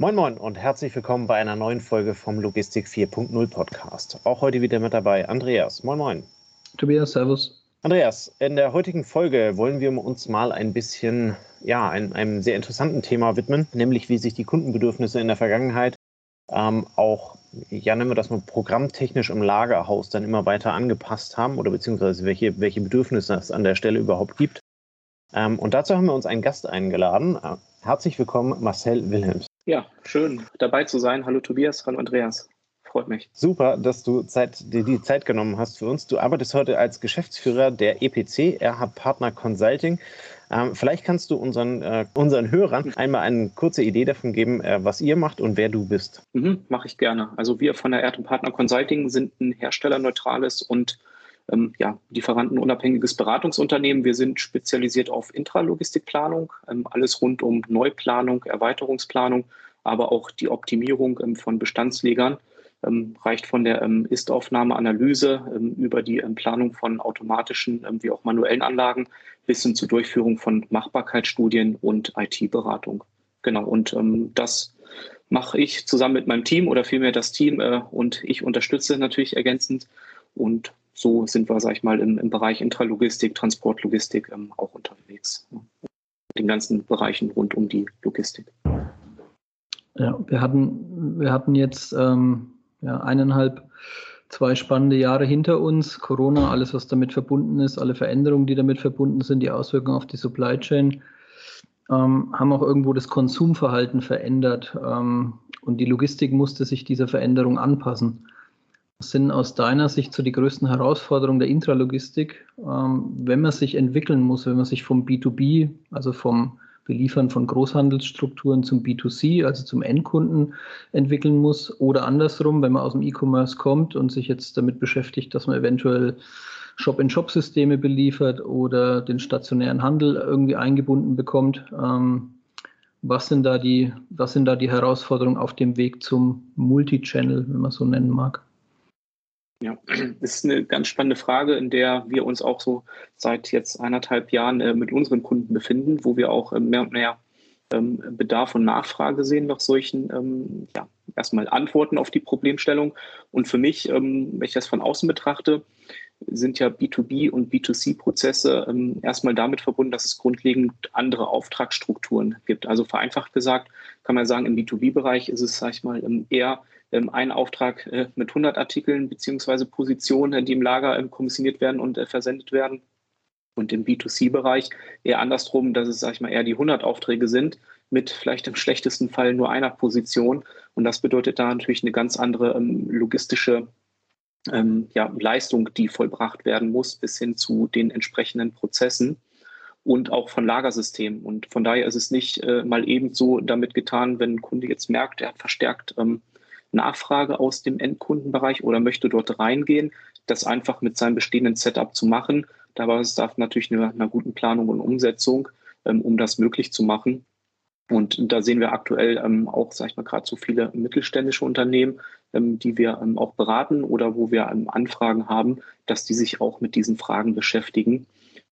Moin Moin und herzlich willkommen bei einer neuen Folge vom Logistik 4.0 Podcast. Auch heute wieder mit dabei Andreas. Moin Moin. Tobias, Servus. Andreas, in der heutigen Folge wollen wir uns mal ein bisschen ja, einem, einem sehr interessanten Thema widmen, nämlich wie sich die Kundenbedürfnisse in der Vergangenheit ähm, auch, ja, nennen wir das mal programmtechnisch im Lagerhaus dann immer weiter angepasst haben oder beziehungsweise welche, welche Bedürfnisse es an der Stelle überhaupt gibt. Ähm, und dazu haben wir uns einen Gast eingeladen. Herzlich willkommen, Marcel Wilhelms. Ja, schön dabei zu sein. Hallo Tobias, hallo Andreas. Freut mich. Super, dass du Zeit, dir die Zeit genommen hast für uns. Du arbeitest heute als Geschäftsführer der EPC, RH Partner Consulting. Ähm, vielleicht kannst du unseren, äh, unseren Hörern einmal eine kurze Idee davon geben, äh, was ihr macht und wer du bist. Mhm, Mache ich gerne. Also wir von der RH Partner Consulting sind ein herstellerneutrales und ähm, ja, lieferantenunabhängiges Beratungsunternehmen. Wir sind spezialisiert auf Intralogistikplanung, ähm, alles rund um Neuplanung, Erweiterungsplanung, aber auch die Optimierung ähm, von Bestandslegern. Ähm, reicht von der ähm, Ist-Aufnahme-Analyse ähm, über die Planung von automatischen wie auch manuellen Anlagen bis hin zur Durchführung von Machbarkeitsstudien und IT-Beratung. Genau, und das mache ich zusammen mit meinem Team oder vielmehr das Team äh, und ich unterstütze natürlich ergänzend. Und so sind wir, sag ich mal, im, im Bereich Intralogistik, Transportlogistik ähm, auch unterwegs. Ja. Den ganzen Bereichen rund um die Logistik. Ja, wir hatten, wir hatten jetzt ähm, ja, eineinhalb, zwei spannende Jahre hinter uns. Corona, alles, was damit verbunden ist, alle Veränderungen, die damit verbunden sind, die Auswirkungen auf die Supply Chain, ähm, haben auch irgendwo das Konsumverhalten verändert. Ähm, und die Logistik musste sich dieser Veränderung anpassen. Was sind aus deiner Sicht so die größten Herausforderungen der Intralogistik, ähm, wenn man sich entwickeln muss, wenn man sich vom B2B, also vom Beliefern von Großhandelsstrukturen zum B2C, also zum Endkunden entwickeln muss oder andersrum, wenn man aus dem E-Commerce kommt und sich jetzt damit beschäftigt, dass man eventuell Shop-in-Shop-Systeme beliefert oder den stationären Handel irgendwie eingebunden bekommt. Ähm, was sind da die, was sind da die Herausforderungen auf dem Weg zum Multichannel, wenn man so nennen mag? Ja, das ist eine ganz spannende Frage, in der wir uns auch so seit jetzt eineinhalb Jahren äh, mit unseren Kunden befinden, wo wir auch äh, mehr und mehr ähm, Bedarf und Nachfrage sehen nach solchen, ähm, ja, erstmal Antworten auf die Problemstellung. Und für mich, ähm, wenn ich das von außen betrachte, sind ja B2B und B2C-Prozesse ähm, erstmal damit verbunden, dass es grundlegend andere Auftragsstrukturen gibt. Also vereinfacht gesagt kann man sagen, im B2B-Bereich ist es, sag ich mal, ähm, eher ähm, ein Auftrag äh, mit 100 Artikeln beziehungsweise Positionen, die im Lager ähm, kommissioniert werden und äh, versendet werden. Und im B2C-Bereich eher andersrum, dass es, sag ich mal, eher die 100 Aufträge sind mit vielleicht im schlechtesten Fall nur einer Position. Und das bedeutet da natürlich eine ganz andere ähm, logistische ähm, ja, Leistung, die vollbracht werden muss, bis hin zu den entsprechenden Prozessen und auch von Lagersystemen. Und von daher ist es nicht äh, mal eben so damit getan, wenn ein Kunde jetzt merkt, er hat verstärkt ähm, Nachfrage aus dem Endkundenbereich oder möchte dort reingehen, das einfach mit seinem bestehenden Setup zu machen. Da bedarf es natürlich einer, einer, guten Planung und Umsetzung, ähm, um das möglich zu machen. Und da sehen wir aktuell ähm, auch, sag ich mal, gerade so viele mittelständische Unternehmen, ähm, die wir ähm, auch beraten oder wo wir ähm, Anfragen haben, dass die sich auch mit diesen Fragen beschäftigen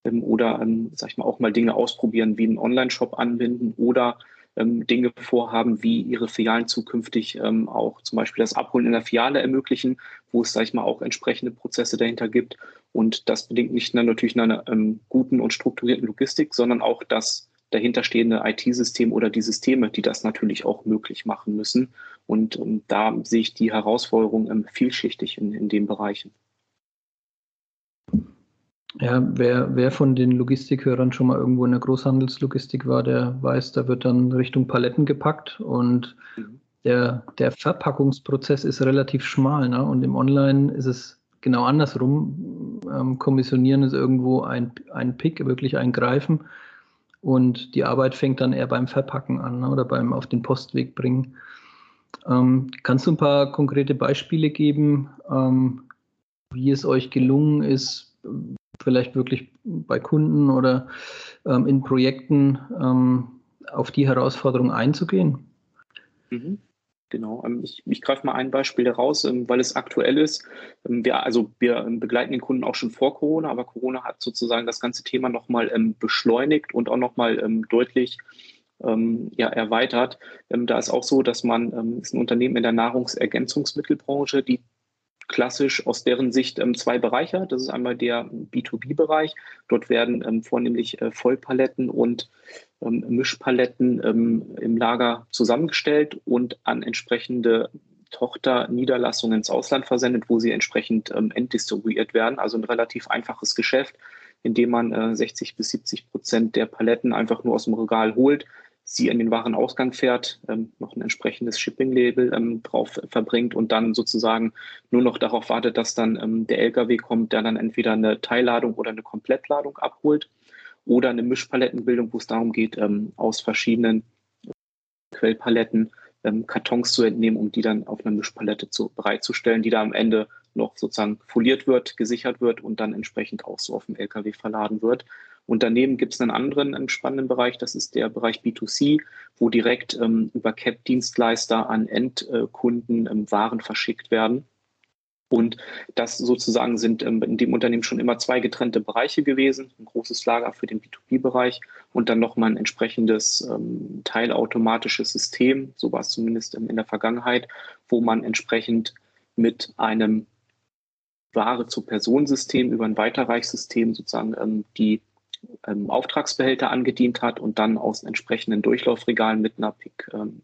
ähm, oder, ähm, sag ich mal, auch mal Dinge ausprobieren, wie einen Online-Shop anbinden oder Dinge vorhaben, wie ihre Filialen zukünftig ähm, auch zum Beispiel das Abholen in der Filiale ermöglichen, wo es, sag ich mal, auch entsprechende Prozesse dahinter gibt. Und das bedingt nicht nur natürlich einer ähm, guten und strukturierten Logistik, sondern auch das dahinterstehende IT-System oder die Systeme, die das natürlich auch möglich machen müssen. Und ähm, da sehe ich die Herausforderung ähm, vielschichtig in, in den Bereichen. Ja, wer, wer von den Logistikhörern schon mal irgendwo in der Großhandelslogistik war, der weiß, da wird dann Richtung Paletten gepackt und der, der Verpackungsprozess ist relativ schmal. Ne? Und im Online ist es genau andersrum. Ähm, Kommissionieren ist irgendwo ein, ein Pick, wirklich ein Greifen. Und die Arbeit fängt dann eher beim Verpacken an ne? oder beim auf den Postweg bringen. Ähm, kannst du ein paar konkrete Beispiele geben, ähm, wie es euch gelungen ist, vielleicht wirklich bei Kunden oder ähm, in Projekten ähm, auf die Herausforderung einzugehen? Mhm. Genau, ähm, ich, ich greife mal ein Beispiel daraus, ähm, weil es aktuell ist. Ähm, wir, also wir begleiten den Kunden auch schon vor Corona, aber Corona hat sozusagen das ganze Thema nochmal beschleunigt und auch nochmal deutlich ja, erweitert. Da ist auch so, dass man, ist ein Unternehmen in der Nahrungsergänzungsmittelbranche, die klassisch aus deren Sicht ähm, zwei Bereiche. Das ist einmal der B2B-Bereich. Dort werden ähm, vornehmlich äh, Vollpaletten und ähm, Mischpaletten im Lager zusammengestellt und an entsprechende Tochterniederlassungen ins Ausland versendet, wo sie entsprechend entdistribuiert werden. Also ein relativ einfaches Geschäft, in dem man äh, 60 bis 70 Prozent der Paletten einfach nur aus dem Regal holt, sie in den Warenausgang fährt, ähm, noch ein entsprechendes Shipping-Label ähm, drauf verbringt und dann sozusagen nur noch darauf wartet, dass dann ähm, der LKW kommt, der dann entweder eine Teilladung oder eine Komplettladung abholt oder eine Mischpalettenbildung, wo es darum geht, ähm, aus verschiedenen Quellpaletten ähm, Kartons zu entnehmen, um die dann auf einer Mischpalette zu, bereitzustellen, die da am Ende noch sozusagen foliert wird, gesichert wird und dann entsprechend auch so auf dem LKW verladen wird. Und daneben gibt es einen anderen spannenden Bereich, das ist der Bereich B2C, wo direkt ähm, über CAP-Dienstleister an Endkunden ähm, Waren verschickt werden. Und das sozusagen sind ähm, in dem Unternehmen schon immer zwei getrennte Bereiche gewesen. Ein großes Lager für den B2B-Bereich und dann nochmal ein entsprechendes ähm, teilautomatisches System, so war es zumindest in der Vergangenheit, wo man entsprechend mit einem Ware-zu-Person-System über ein Weiterreichsystem sozusagen ähm, die ähm, Auftragsbehälter angedient hat und dann aus entsprechenden Durchlaufregalen mit einer Pick ähm,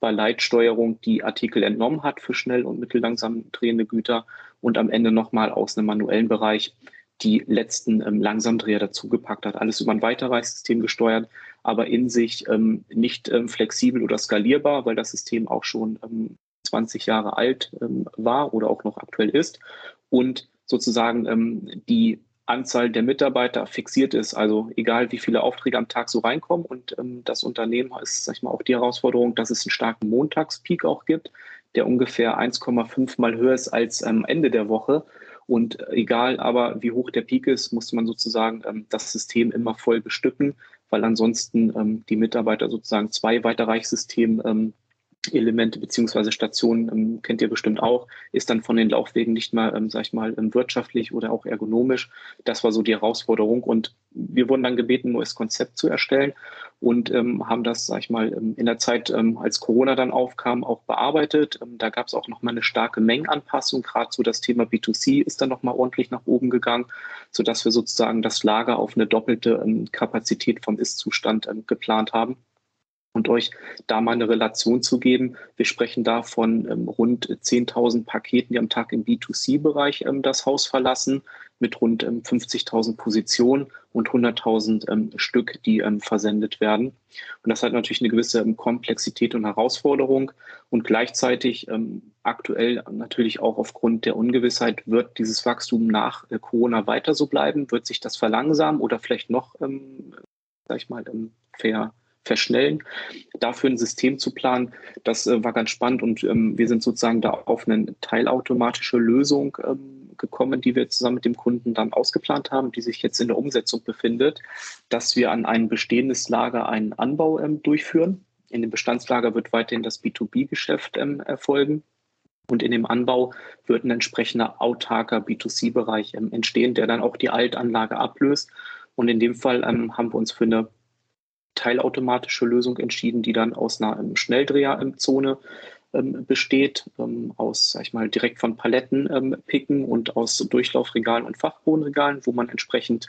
bei Leitsteuerung die Artikel entnommen hat für schnell und mittellangsam drehende Güter und am Ende nochmal aus einem manuellen Bereich die letzten ähm, Langsamdreher dazugepackt hat. Alles über ein Weiterreichsystem gesteuert, aber in sich ähm, nicht ähm, flexibel oder skalierbar, weil das System auch schon ähm, 20 Jahre alt ähm, war oder auch noch aktuell ist und sozusagen ähm, die Anzahl der Mitarbeiter fixiert ist. Also egal, wie viele Aufträge am Tag so reinkommen. Und ähm, das Unternehmen ist, sag ich mal, auch die Herausforderung, dass es einen starken Montagspeak auch gibt, der ungefähr 1,5 mal höher ist als am ähm, Ende der Woche. Und egal aber, wie hoch der Peak ist, muss man sozusagen ähm, das System immer voll bestücken, weil ansonsten ähm, die Mitarbeiter sozusagen zwei Weiterreichssysteme ähm, Elemente beziehungsweise Stationen ähm, kennt ihr bestimmt auch, ist dann von den Laufwegen nicht mal, ähm, sag ich mal, ähm, wirtschaftlich oder auch ergonomisch. Das war so die Herausforderung und wir wurden dann gebeten, ein neues Konzept zu erstellen und ähm, haben das, sag ich mal, ähm, in der Zeit, ähm, als Corona dann aufkam, auch bearbeitet. Da gab es auch nochmal eine starke Mengenanpassung. Gerade so das Thema B2C ist dann nochmal ordentlich nach oben gegangen, sodass wir sozusagen das Lager auf eine doppelte Kapazität vom Ist-Zustand geplant haben und euch da mal eine Relation zu geben. Wir sprechen da von ähm, rund 10.000 Paketen, die am Tag im B2C-Bereich ähm, das Haus verlassen, mit rund ähm, 50.000 Positionen und 100.000 ähm, Stück, die ähm, versendet werden. Und das hat natürlich eine gewisse ähm, Komplexität und Herausforderung. Und gleichzeitig aktuell natürlich auch aufgrund der Ungewissheit, wird dieses Wachstum nach äh, Corona weiter so bleiben? Wird sich das verlangsamen oder vielleicht noch, sag ich mal, fair verschnellen. Dafür ein System zu planen, das äh, war ganz spannend und ähm, wir sind sozusagen da auf eine teilautomatische Lösung ähm, gekommen, die wir zusammen mit dem Kunden dann ausgeplant haben, die sich jetzt in der Umsetzung befindet, dass wir an ein bestehendes Lager einen Anbau ähm, durchführen. In dem Bestandslager wird weiterhin das B2B-Geschäft ähm, erfolgen. Und in dem Anbau wird ein entsprechender autarker B2C-Bereich ähm, entstehen, der dann auch die Altanlage ablöst. Und in dem Fall ähm, haben wir uns für eine teilautomatische Lösung entschieden, die dann aus einer ähm, Schnelldreherzone ähm, besteht, ähm, aus, sag ich mal, direkt von Paletten ähm, picken und aus Durchlaufregalen und Fachbodenregalen, wo man entsprechend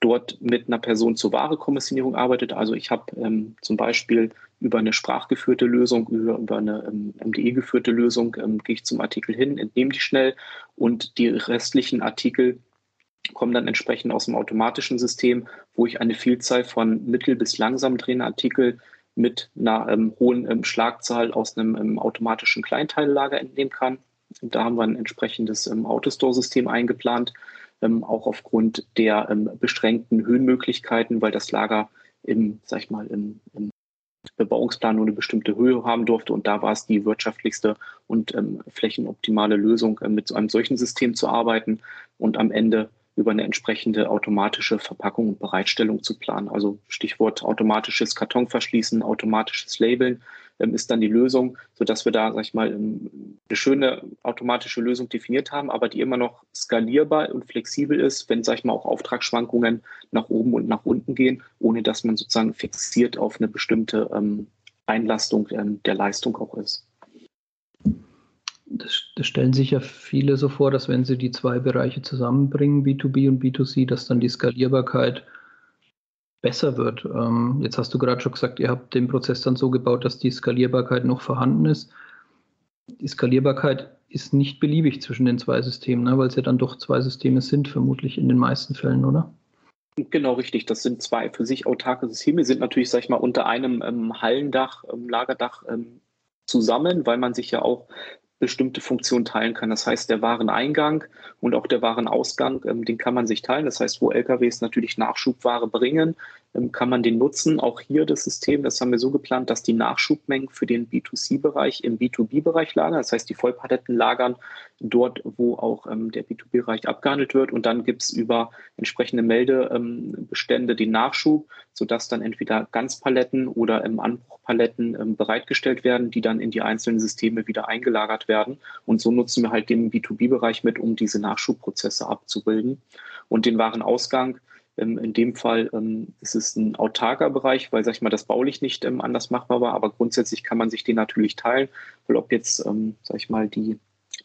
dort mit einer Person zur Warekommissionierung arbeitet. Also ich habe ähm, zum Beispiel über eine sprachgeführte Lösung, über, über eine ähm, MDE geführte Lösung, ähm, gehe ich zum Artikel hin, entnehme die schnell und die restlichen Artikel kommen dann entsprechend aus dem automatischen System, wo ich eine Vielzahl von mittel- bis langsam drehenden Artikeln mit einer ähm, hohen ähm, Schlagzahl aus einem ähm, automatischen Kleinteillellager entnehmen kann. Da haben wir ein entsprechendes ähm, Autostore-System eingeplant, ähm, auch aufgrund der ähm, beschränkten Höhenmöglichkeiten, weil das Lager im, sag ich mal, im, im Bebauungsplan nur eine bestimmte Höhe haben durfte. Und da war es die wirtschaftlichste und flächenoptimale Lösung, äh, mit so einem solchen System zu arbeiten und am Ende über eine entsprechende automatische Verpackung und Bereitstellung zu planen. Also Stichwort automatisches Kartonverschließen, automatisches Labeln, ähm, ist dann die Lösung, sodass wir da, sag ich mal, ähm, eine schöne automatische Lösung definiert haben, aber die immer noch skalierbar und flexibel ist, wenn, sag ich mal, auch Auftragsschwankungen nach oben und nach unten gehen, ohne dass man sozusagen fixiert auf eine bestimmte ähm, Einlastung ähm, der Leistung auch ist. Das, das, stellen sich ja viele so vor, dass wenn sie die zwei Bereiche zusammenbringen, B2B und B2C, dass dann die Skalierbarkeit besser wird. Ähm, jetzt hast du gerade schon gesagt, ihr habt den Prozess dann so gebaut, dass die Skalierbarkeit noch vorhanden ist. Die Skalierbarkeit ist nicht beliebig zwischen den zwei Systemen, ne? weil es ja dann doch zwei Systeme sind, vermutlich in den meisten Fällen, oder? Genau, richtig. Das sind zwei für sich autarke Systeme, sind natürlich, sag ich mal, unter einem ähm, Hallendach, ähm, Lagerdach ähm, zusammen, weil man sich ja auch bestimmte Funktionen teilen kann. Das heißt, der Wareneingang und auch der Warenausgang, ähm, den kann man sich teilen. Das heißt, wo LKWs natürlich Nachschubware bringen, ähm, kann man den nutzen. Auch hier das System, das haben wir so geplant, dass die Nachschubmengen für den B2C-Bereich im B2B-Bereich lagern. Das heißt, die Vollpaletten lagern dort, wo auch ähm, der B2B-Bereich abgehandelt wird. Und dann gibt es über entsprechende Meldebestände den Nachschub, sodass dann entweder Ganzpaletten oder im Anbruchpaletten ähm, bereitgestellt werden, die dann in die einzelnen Systeme wieder eingelagert werden. Und so nutzen wir halt den B2B-Bereich mit, um diese Nachschubprozesse abzubilden. Und den Warenausgang ähm, in dem Fall ähm, ist es ein autarker Bereich, weil, sag ich mal, das baulich nicht ähm, anders machbar war, aber grundsätzlich kann man sich den natürlich teilen, weil ob jetzt, sag ich mal, die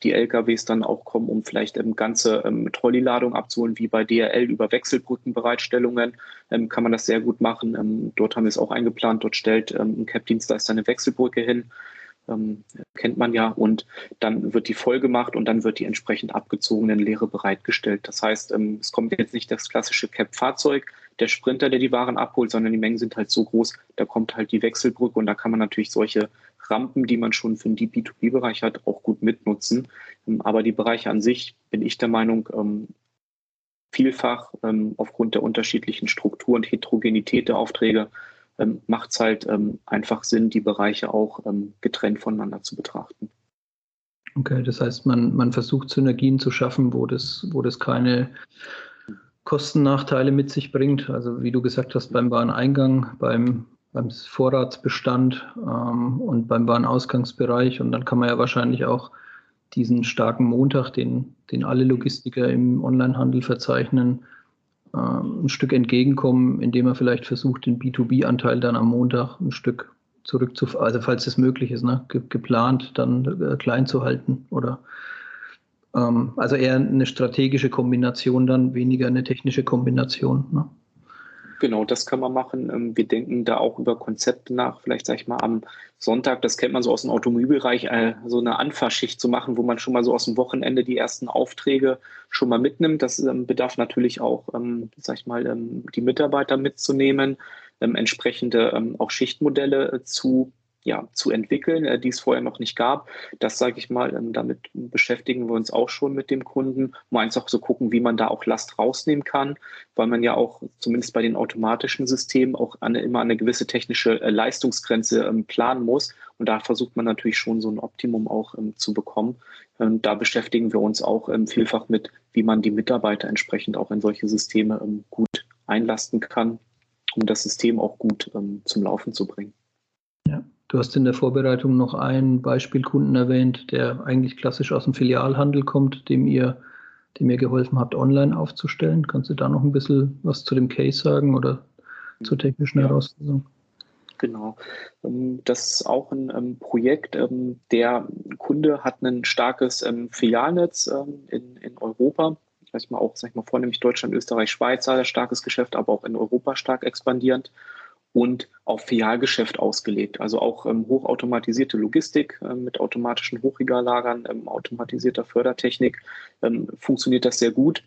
die LKWs dann auch kommen, um vielleicht ähm, ganze ähm, Trolleyladung abzuholen, wie bei DRL über Wechselbrückenbereitstellungen, ähm, kann man das sehr gut machen. Ähm, dort haben wir es auch eingeplant. Dort stellt ein Cap-Dienstleister eine Wechselbrücke hin ähm, kennt man ja, und dann wird die voll gemacht und dann wird die entsprechend abgezogenen Leere bereitgestellt. Das heißt, ähm, es kommt jetzt nicht das klassische Cap-Fahrzeug, der Sprinter, der die Waren abholt, sondern die Mengen sind halt so groß, da kommt halt die Wechselbrücke und da kann man natürlich solche Rampen, die man schon für den B2B-Bereich hat, auch gut mitnutzen. Ähm, aber die Bereiche an sich, bin ich der Meinung, ähm, vielfach ähm, aufgrund der unterschiedlichen Struktur und Heterogenität der Aufträge ähm, macht es halt ähm, einfach Sinn, die Bereiche auch ähm, getrennt voneinander zu betrachten. Okay, das heißt, man, man versucht Synergien zu schaffen, wo das, wo das keine Kostennachteile mit sich bringt. Also wie du gesagt hast, beim Wareneingang, beim, beim Vorratsbestand ähm, und beim Warenausgangsbereich. Und dann kann man ja wahrscheinlich auch diesen starken Montag, den, den alle Logistiker im Onlinehandel verzeichnen, ein Stück entgegenkommen, indem er vielleicht versucht, den B2B-Anteil dann am Montag ein Stück zurückzufahren, also falls es möglich ist, ne, geplant dann äh, klein zu halten oder ähm, also eher eine strategische Kombination dann, weniger eine technische Kombination. Ne? Genau, das kann man machen. Ähm, wir denken da auch über Konzepte nach. Vielleicht sage ich mal am Sonntag, das kennt man so aus dem Automobilbereich, äh, so eine Anfahrschicht zu machen, wo man schon mal so aus dem Wochenende die ersten Aufträge schon mal mitnimmt. Das ähm, bedarf natürlich auch, ähm, sag ich mal, die Mitarbeiter mitzunehmen, entsprechende auch Schichtmodelle äh, zu ja, zu entwickeln, äh, die es vorher noch nicht gab. Das sage ich mal, ähm, damit beschäftigen wir uns auch schon mit dem Kunden, um einfach so gucken, wie man da auch Last rausnehmen kann, weil man ja auch zumindest bei den automatischen Systemen auch eine, immer eine gewisse technische äh, Leistungsgrenze ähm, planen muss. Und da versucht man natürlich schon so ein Optimum auch ähm, zu bekommen. Ähm, da beschäftigen wir uns auch vielfach mit, wie man die Mitarbeiter entsprechend auch in solche Systeme gut einlasten kann, um das System auch gut zum Laufen zu bringen. Ja. Du hast in der Vorbereitung noch einen Beispielkunden erwähnt, der eigentlich klassisch aus dem Filialhandel kommt, dem ihr, dem ihr geholfen habt, online aufzustellen. Kannst du da noch ein bisschen was zu dem Case sagen oder zur technischen ja. Herausforderung? Genau. Ähm, das ist auch ein ähm, Projekt. Ähm, der Kunde hat ein starkes Filialnetz in, in Europa. Sag mal auch, sag ich mal, vornehmlich Deutschland, Österreich, Schweiz, starkes Geschäft, aber auch in Europa stark expandierend und auf Filialgeschäft ausgelegt. Also auch ähm, hochautomatisierte Logistik äh, mit automatischen Hochregallagern, ähm, automatisierter Fördertechnik ähm, funktioniert das sehr gut.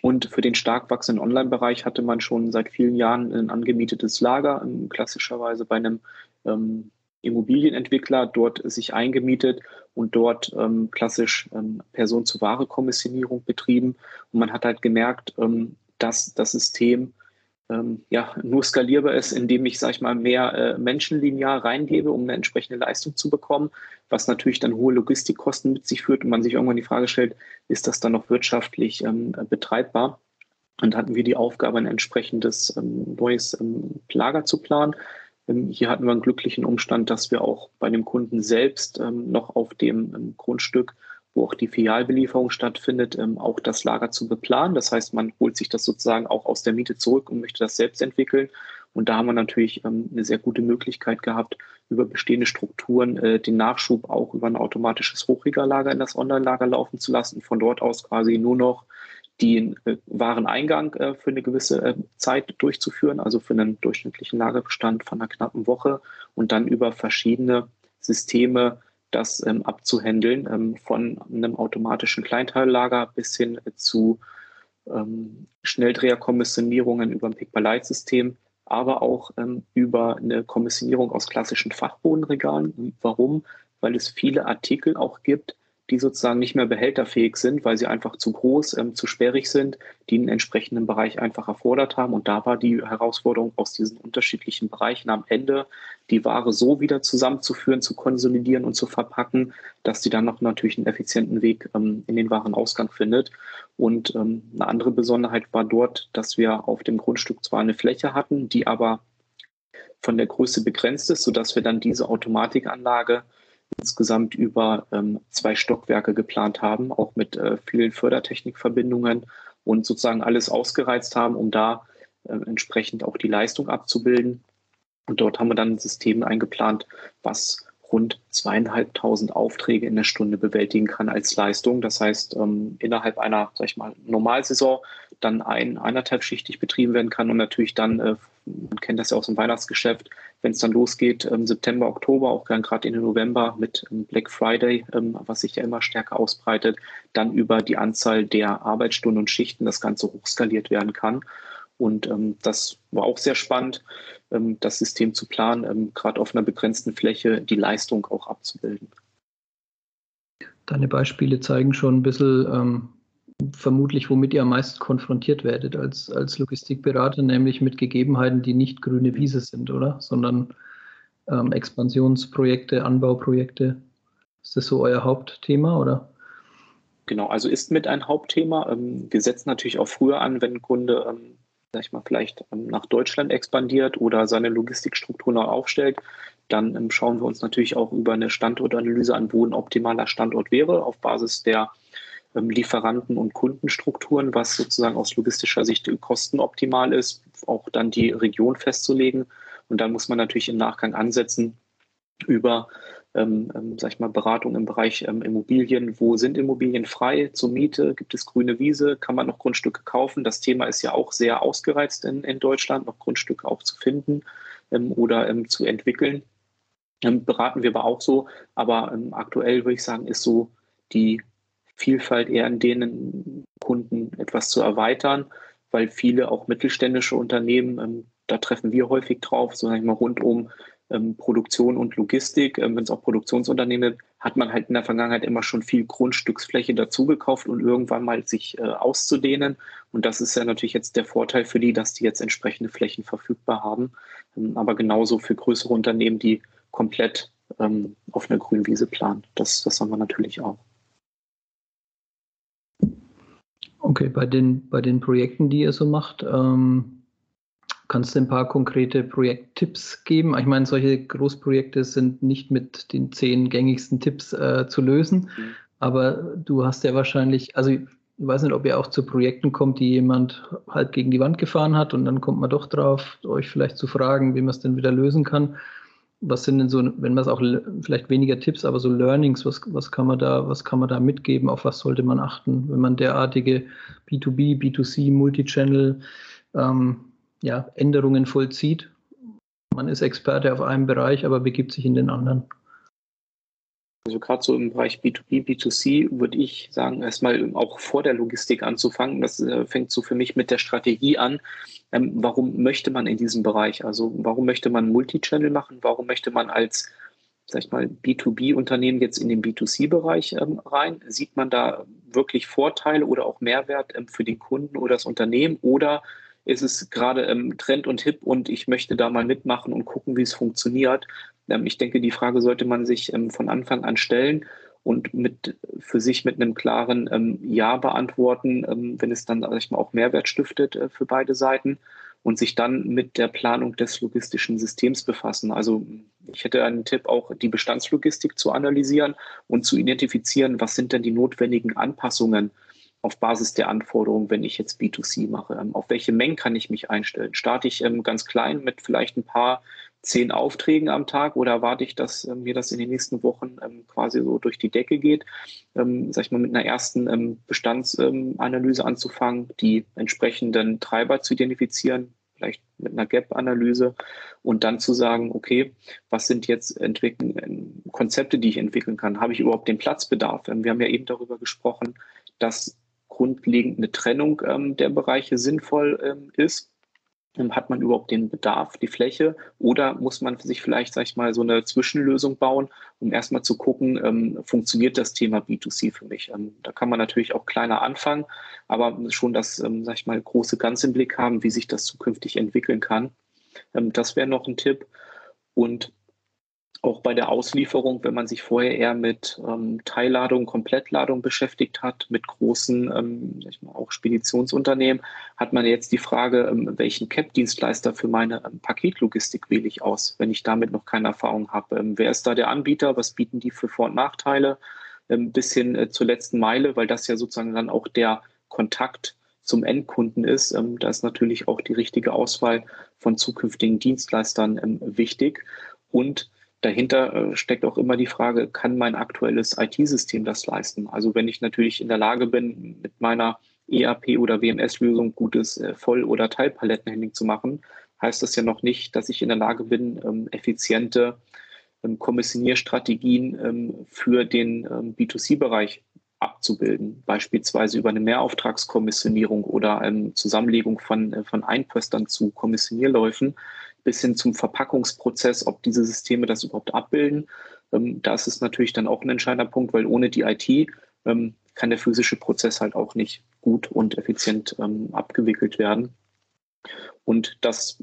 Und für den stark wachsenden Online-Bereich hatte man schon seit vielen Jahren ein angemietetes Lager, ähm, klassischerweise bei einem ähm, Immobilienentwickler dort sich eingemietet und dort ähm, klassisch Person-zu-Ware-Kommissionierung betrieben. Und man hat halt gemerkt, dass das System ähm, ja, nur skalierbar ist, indem ich, sage ich mal, mehr äh, Menschen linear reingebe, um eine entsprechende Leistung zu bekommen, was natürlich dann hohe Logistikkosten mit sich führt und man sich irgendwann die Frage stellt, ist das dann noch wirtschaftlich ähm, betreibbar? Und hatten wir die Aufgabe, ein entsprechendes ähm, neues ähm, Lager zu planen, Ähm, hier hatten wir einen glücklichen Umstand, dass wir auch bei dem Kunden selbst ähm, noch auf dem Grundstück, wo auch die Filialbelieferung stattfindet, auch das Lager zu beplanen. Das heißt, man holt sich das sozusagen auch aus der Miete zurück und möchte das selbst entwickeln. Und da haben wir natürlich eine sehr gute Möglichkeit gehabt, über bestehende Strukturen äh, den Nachschub auch über ein automatisches Hochregallager in das Online-Lager laufen zu lassen. Von dort aus quasi nur noch den äh, Wareneingang äh, für eine gewisse äh, Zeit durchzuführen, also für einen durchschnittlichen Lagerbestand von einer knappen Woche und dann über verschiedene Systeme das ähm, abzuhandeln, ähm, von einem automatischen Kleinteillager bis hin zu ähm, Schnelldreherkommissionierungen über ein Pick-by-Light-System, aber auch ähm, über eine Kommissionierung aus klassischen Fachbodenregalen. Warum? Weil es viele Artikel auch gibt, die sozusagen nicht mehr behälterfähig sind, weil sie einfach zu groß, ähm, zu sperrig sind, die einen entsprechenden Bereich einfach erfordert haben. Und da war die Herausforderung aus diesen unterschiedlichen Bereichen am Ende, die Ware so wieder zusammenzuführen, zu konsolidieren und zu verpacken, dass sie dann noch natürlich einen effizienten Weg ähm, in den Warenausgang findet. Und ähm, eine andere Besonderheit war dort, dass wir auf dem Grundstück zwar eine Fläche hatten, die aber von der Größe begrenzt ist, sodass wir dann diese Automatikanlage insgesamt über ähm, zwei Stockwerke geplant haben, auch mit äh, vielen Fördertechnikverbindungen und sozusagen alles ausgereizt haben, um da äh, entsprechend auch die Leistung abzubilden. Und dort haben wir dann ein System eingeplant, was rund zweieinhalbtausend Aufträge in der Stunde bewältigen kann als Leistung. Das heißt, ähm, innerhalb einer, sag ich mal, Normalsaison dann ein, eineinhalb schichtig betrieben werden kann und natürlich dann, äh, man kennt das ja aus dem Weihnachtsgeschäft, wenn es dann losgeht, ähm, September, Oktober, auch gerade in den November mit ähm, Black Friday, ähm, was sich ja immer stärker ausbreitet, dann über die Anzahl der Arbeitsstunden und Schichten das Ganze hochskaliert werden kann. Und ähm, das war auch sehr spannend, das System zu planen, ähm, gerade auf einer begrenzten Fläche die Leistung auch abzubilden. Deine Beispiele zeigen schon ein bisschen ähm, vermutlich, womit ihr am meisten konfrontiert werdet als, als Logistikberater, nämlich mit Gegebenheiten, die nicht grüne Wiese sind, oder? Sondern ähm, Expansionsprojekte, Anbauprojekte. Ist das so euer Hauptthema, oder? Genau, also ist mit ein Hauptthema. Ähm, wir setzen natürlich auch früher an, wenn ein Kunde ähm, sag ich mal, vielleicht ähm, nach Deutschland expandiert oder seine Logistikstruktur neu aufstellt, dann ähm, schauen wir uns natürlich auch über eine Standortanalyse an, wo ein optimaler Standort wäre, auf Basis der ähm, Lieferanten- und Kundenstrukturen, was sozusagen aus logistischer Sicht kostenoptimal ist, auch dann die Region festzulegen. Und dann muss man natürlich im Nachgang ansetzen über ähm, ähm, sag ich mal, Beratung im Bereich ähm, Immobilien. Wo sind Immobilien frei zur Miete? Gibt es grüne Wiese? Kann man noch Grundstücke kaufen? Das Thema ist ja auch sehr ausgereizt in, in Deutschland, noch Grundstücke auch zu finden ähm, oder ähm, zu entwickeln. Ähm, beraten wir aber auch so. Aber aktuell würde ich sagen, ist so die Vielfalt eher in denen Kunden etwas zu erweitern, weil viele auch mittelständische Unternehmen, da treffen wir häufig drauf, so sag ich mal, rund um ähm, Produktion und Logistik, ähm, wenn es auch Produktionsunternehmen hat man halt in der Vergangenheit immer schon viel Grundstücksfläche dazugekauft und irgendwann mal sich äh, auszudehnen. Und das ist ja natürlich jetzt der Vorteil für die, dass die jetzt entsprechende Flächen verfügbar haben. Ähm, aber genauso für größere Unternehmen, die komplett ähm, auf einer grünen Wiese planen. Das, das haben wir natürlich auch. Okay, bei den, bei den Projekten, die ihr so macht, ähm, Kannst du ein paar konkrete Projekttipps geben? Ich meine, solche Großprojekte sind nicht mit den zehn gängigsten Tipps äh, zu lösen, mhm. aber du hast ja wahrscheinlich, also ich weiß nicht, ob ihr auch zu Projekten kommt, die jemand halb gegen die Wand gefahren hat und dann kommt man doch drauf, euch vielleicht zu fragen, wie man es denn wieder lösen kann. Was sind denn so, wenn man es auch vielleicht weniger Tipps, aber so Learnings, was, was kann man da, was kann man da mitgeben, auf was sollte man achten, wenn man derartige B2B, B2C, Multichannel ähm, ja, Änderungen vollzieht. Man ist Experte auf einem Bereich, aber begibt sich in den anderen. Also gerade so im Bereich B2B, B2C würde ich sagen, erstmal auch vor der Logistik anzufangen. Das äh, fängt so für mich mit der Strategie an. Ähm, warum möchte man in diesem Bereich? Also warum möchte man Multichannel machen? Warum möchte man als sag ich mal, B2B-Unternehmen jetzt in den B2C-Bereich ähm, rein? Sieht man da wirklich Vorteile oder auch Mehrwert ähm, für den Kunden oder das Unternehmen? Oder ist es gerade ähm, Trend und Hip und ich möchte da mal mitmachen und gucken, wie es funktioniert. Ähm, ich denke, die Frage sollte man sich ähm, von Anfang an stellen und mit für sich mit einem klaren ähm, Ja beantworten, ähm, wenn es dann, sag ich mal, auch Mehrwert stiftet äh, für beide Seiten. und sich dann mit der Planung des logistischen Systems befassen. Also ich hätte einen Tipp, auch die Bestandslogistik zu analysieren und zu identifizieren, was sind denn die notwendigen Anpassungen auf Basis der Anforderungen, wenn ich jetzt B2C mache. Ähm, auf welche Mengen kann ich mich einstellen? Starte ich ähm, ganz klein mit vielleicht ein paar zehn Aufträgen am Tag oder erwarte ich, dass ähm, mir das in den nächsten Wochen quasi so durch die Decke geht? sag ich mal, mit einer ersten Bestandsanalyse anzufangen, die entsprechenden Treiber zu identifizieren, vielleicht mit einer Gap-Analyse und dann zu sagen, okay, was sind jetzt Konzepte, die ich entwickeln kann? Habe ich überhaupt den Platzbedarf? Wir haben ja eben darüber gesprochen, dass grundlegend eine Trennung ähm, der Bereiche sinnvoll ähm, ist? Ähm, hat man überhaupt den Bedarf, die Fläche? Oder muss man sich vielleicht, sag ich mal, so eine Zwischenlösung bauen, um erstmal zu gucken, ähm, funktioniert das Thema B2C für mich? Ähm, da kann man natürlich auch kleiner anfangen, aber schon das, ähm, sag ich mal, große Ganze im Blick haben, wie sich das zukünftig entwickeln kann. Ähm, das wäre noch ein Tipp. Und auch bei der Auslieferung, wenn man sich vorher eher mit ähm, Teilladung, Komplettladung beschäftigt hat, mit großen, ähm, mal, auch Speditionsunternehmen, hat man jetzt die Frage, ähm, welchen CAP-Dienstleister für meine ähm, Paketlogistik wähle ich aus, wenn ich damit noch keine Erfahrung habe. Ähm, wer ist da der Anbieter? Was bieten die für Vor- und Nachteile? Ähm, bis hin äh, zur letzten Meile, weil das ja sozusagen dann auch der Kontakt zum Endkunden ist. Da ist natürlich auch die richtige Auswahl von zukünftigen Dienstleistern wichtig. Und dahinter äh, steckt auch immer die Frage, kann mein aktuelles IT-System das leisten? Also wenn ich natürlich in der Lage bin, mit meiner ERP oder WMS-Lösung gutes äh, Voll- oder Teilpalettenhandling zu machen, heißt das ja noch nicht, dass ich in der Lage bin, ähm, effiziente ähm, Kommissionierstrategien ähm, für den B2C-Bereich abzubilden, beispielsweise über eine Mehrauftragskommissionierung oder Zusammenlegung von, äh, von Einpöstern zu Kommissionierläufen bis hin zum Verpackungsprozess, ob diese Systeme das überhaupt abbilden. Ähm, das ist natürlich dann auch ein entscheidender Punkt, weil ohne die IT ähm, kann der physische Prozess halt auch nicht gut und effizient ähm, abgewickelt werden. Und das,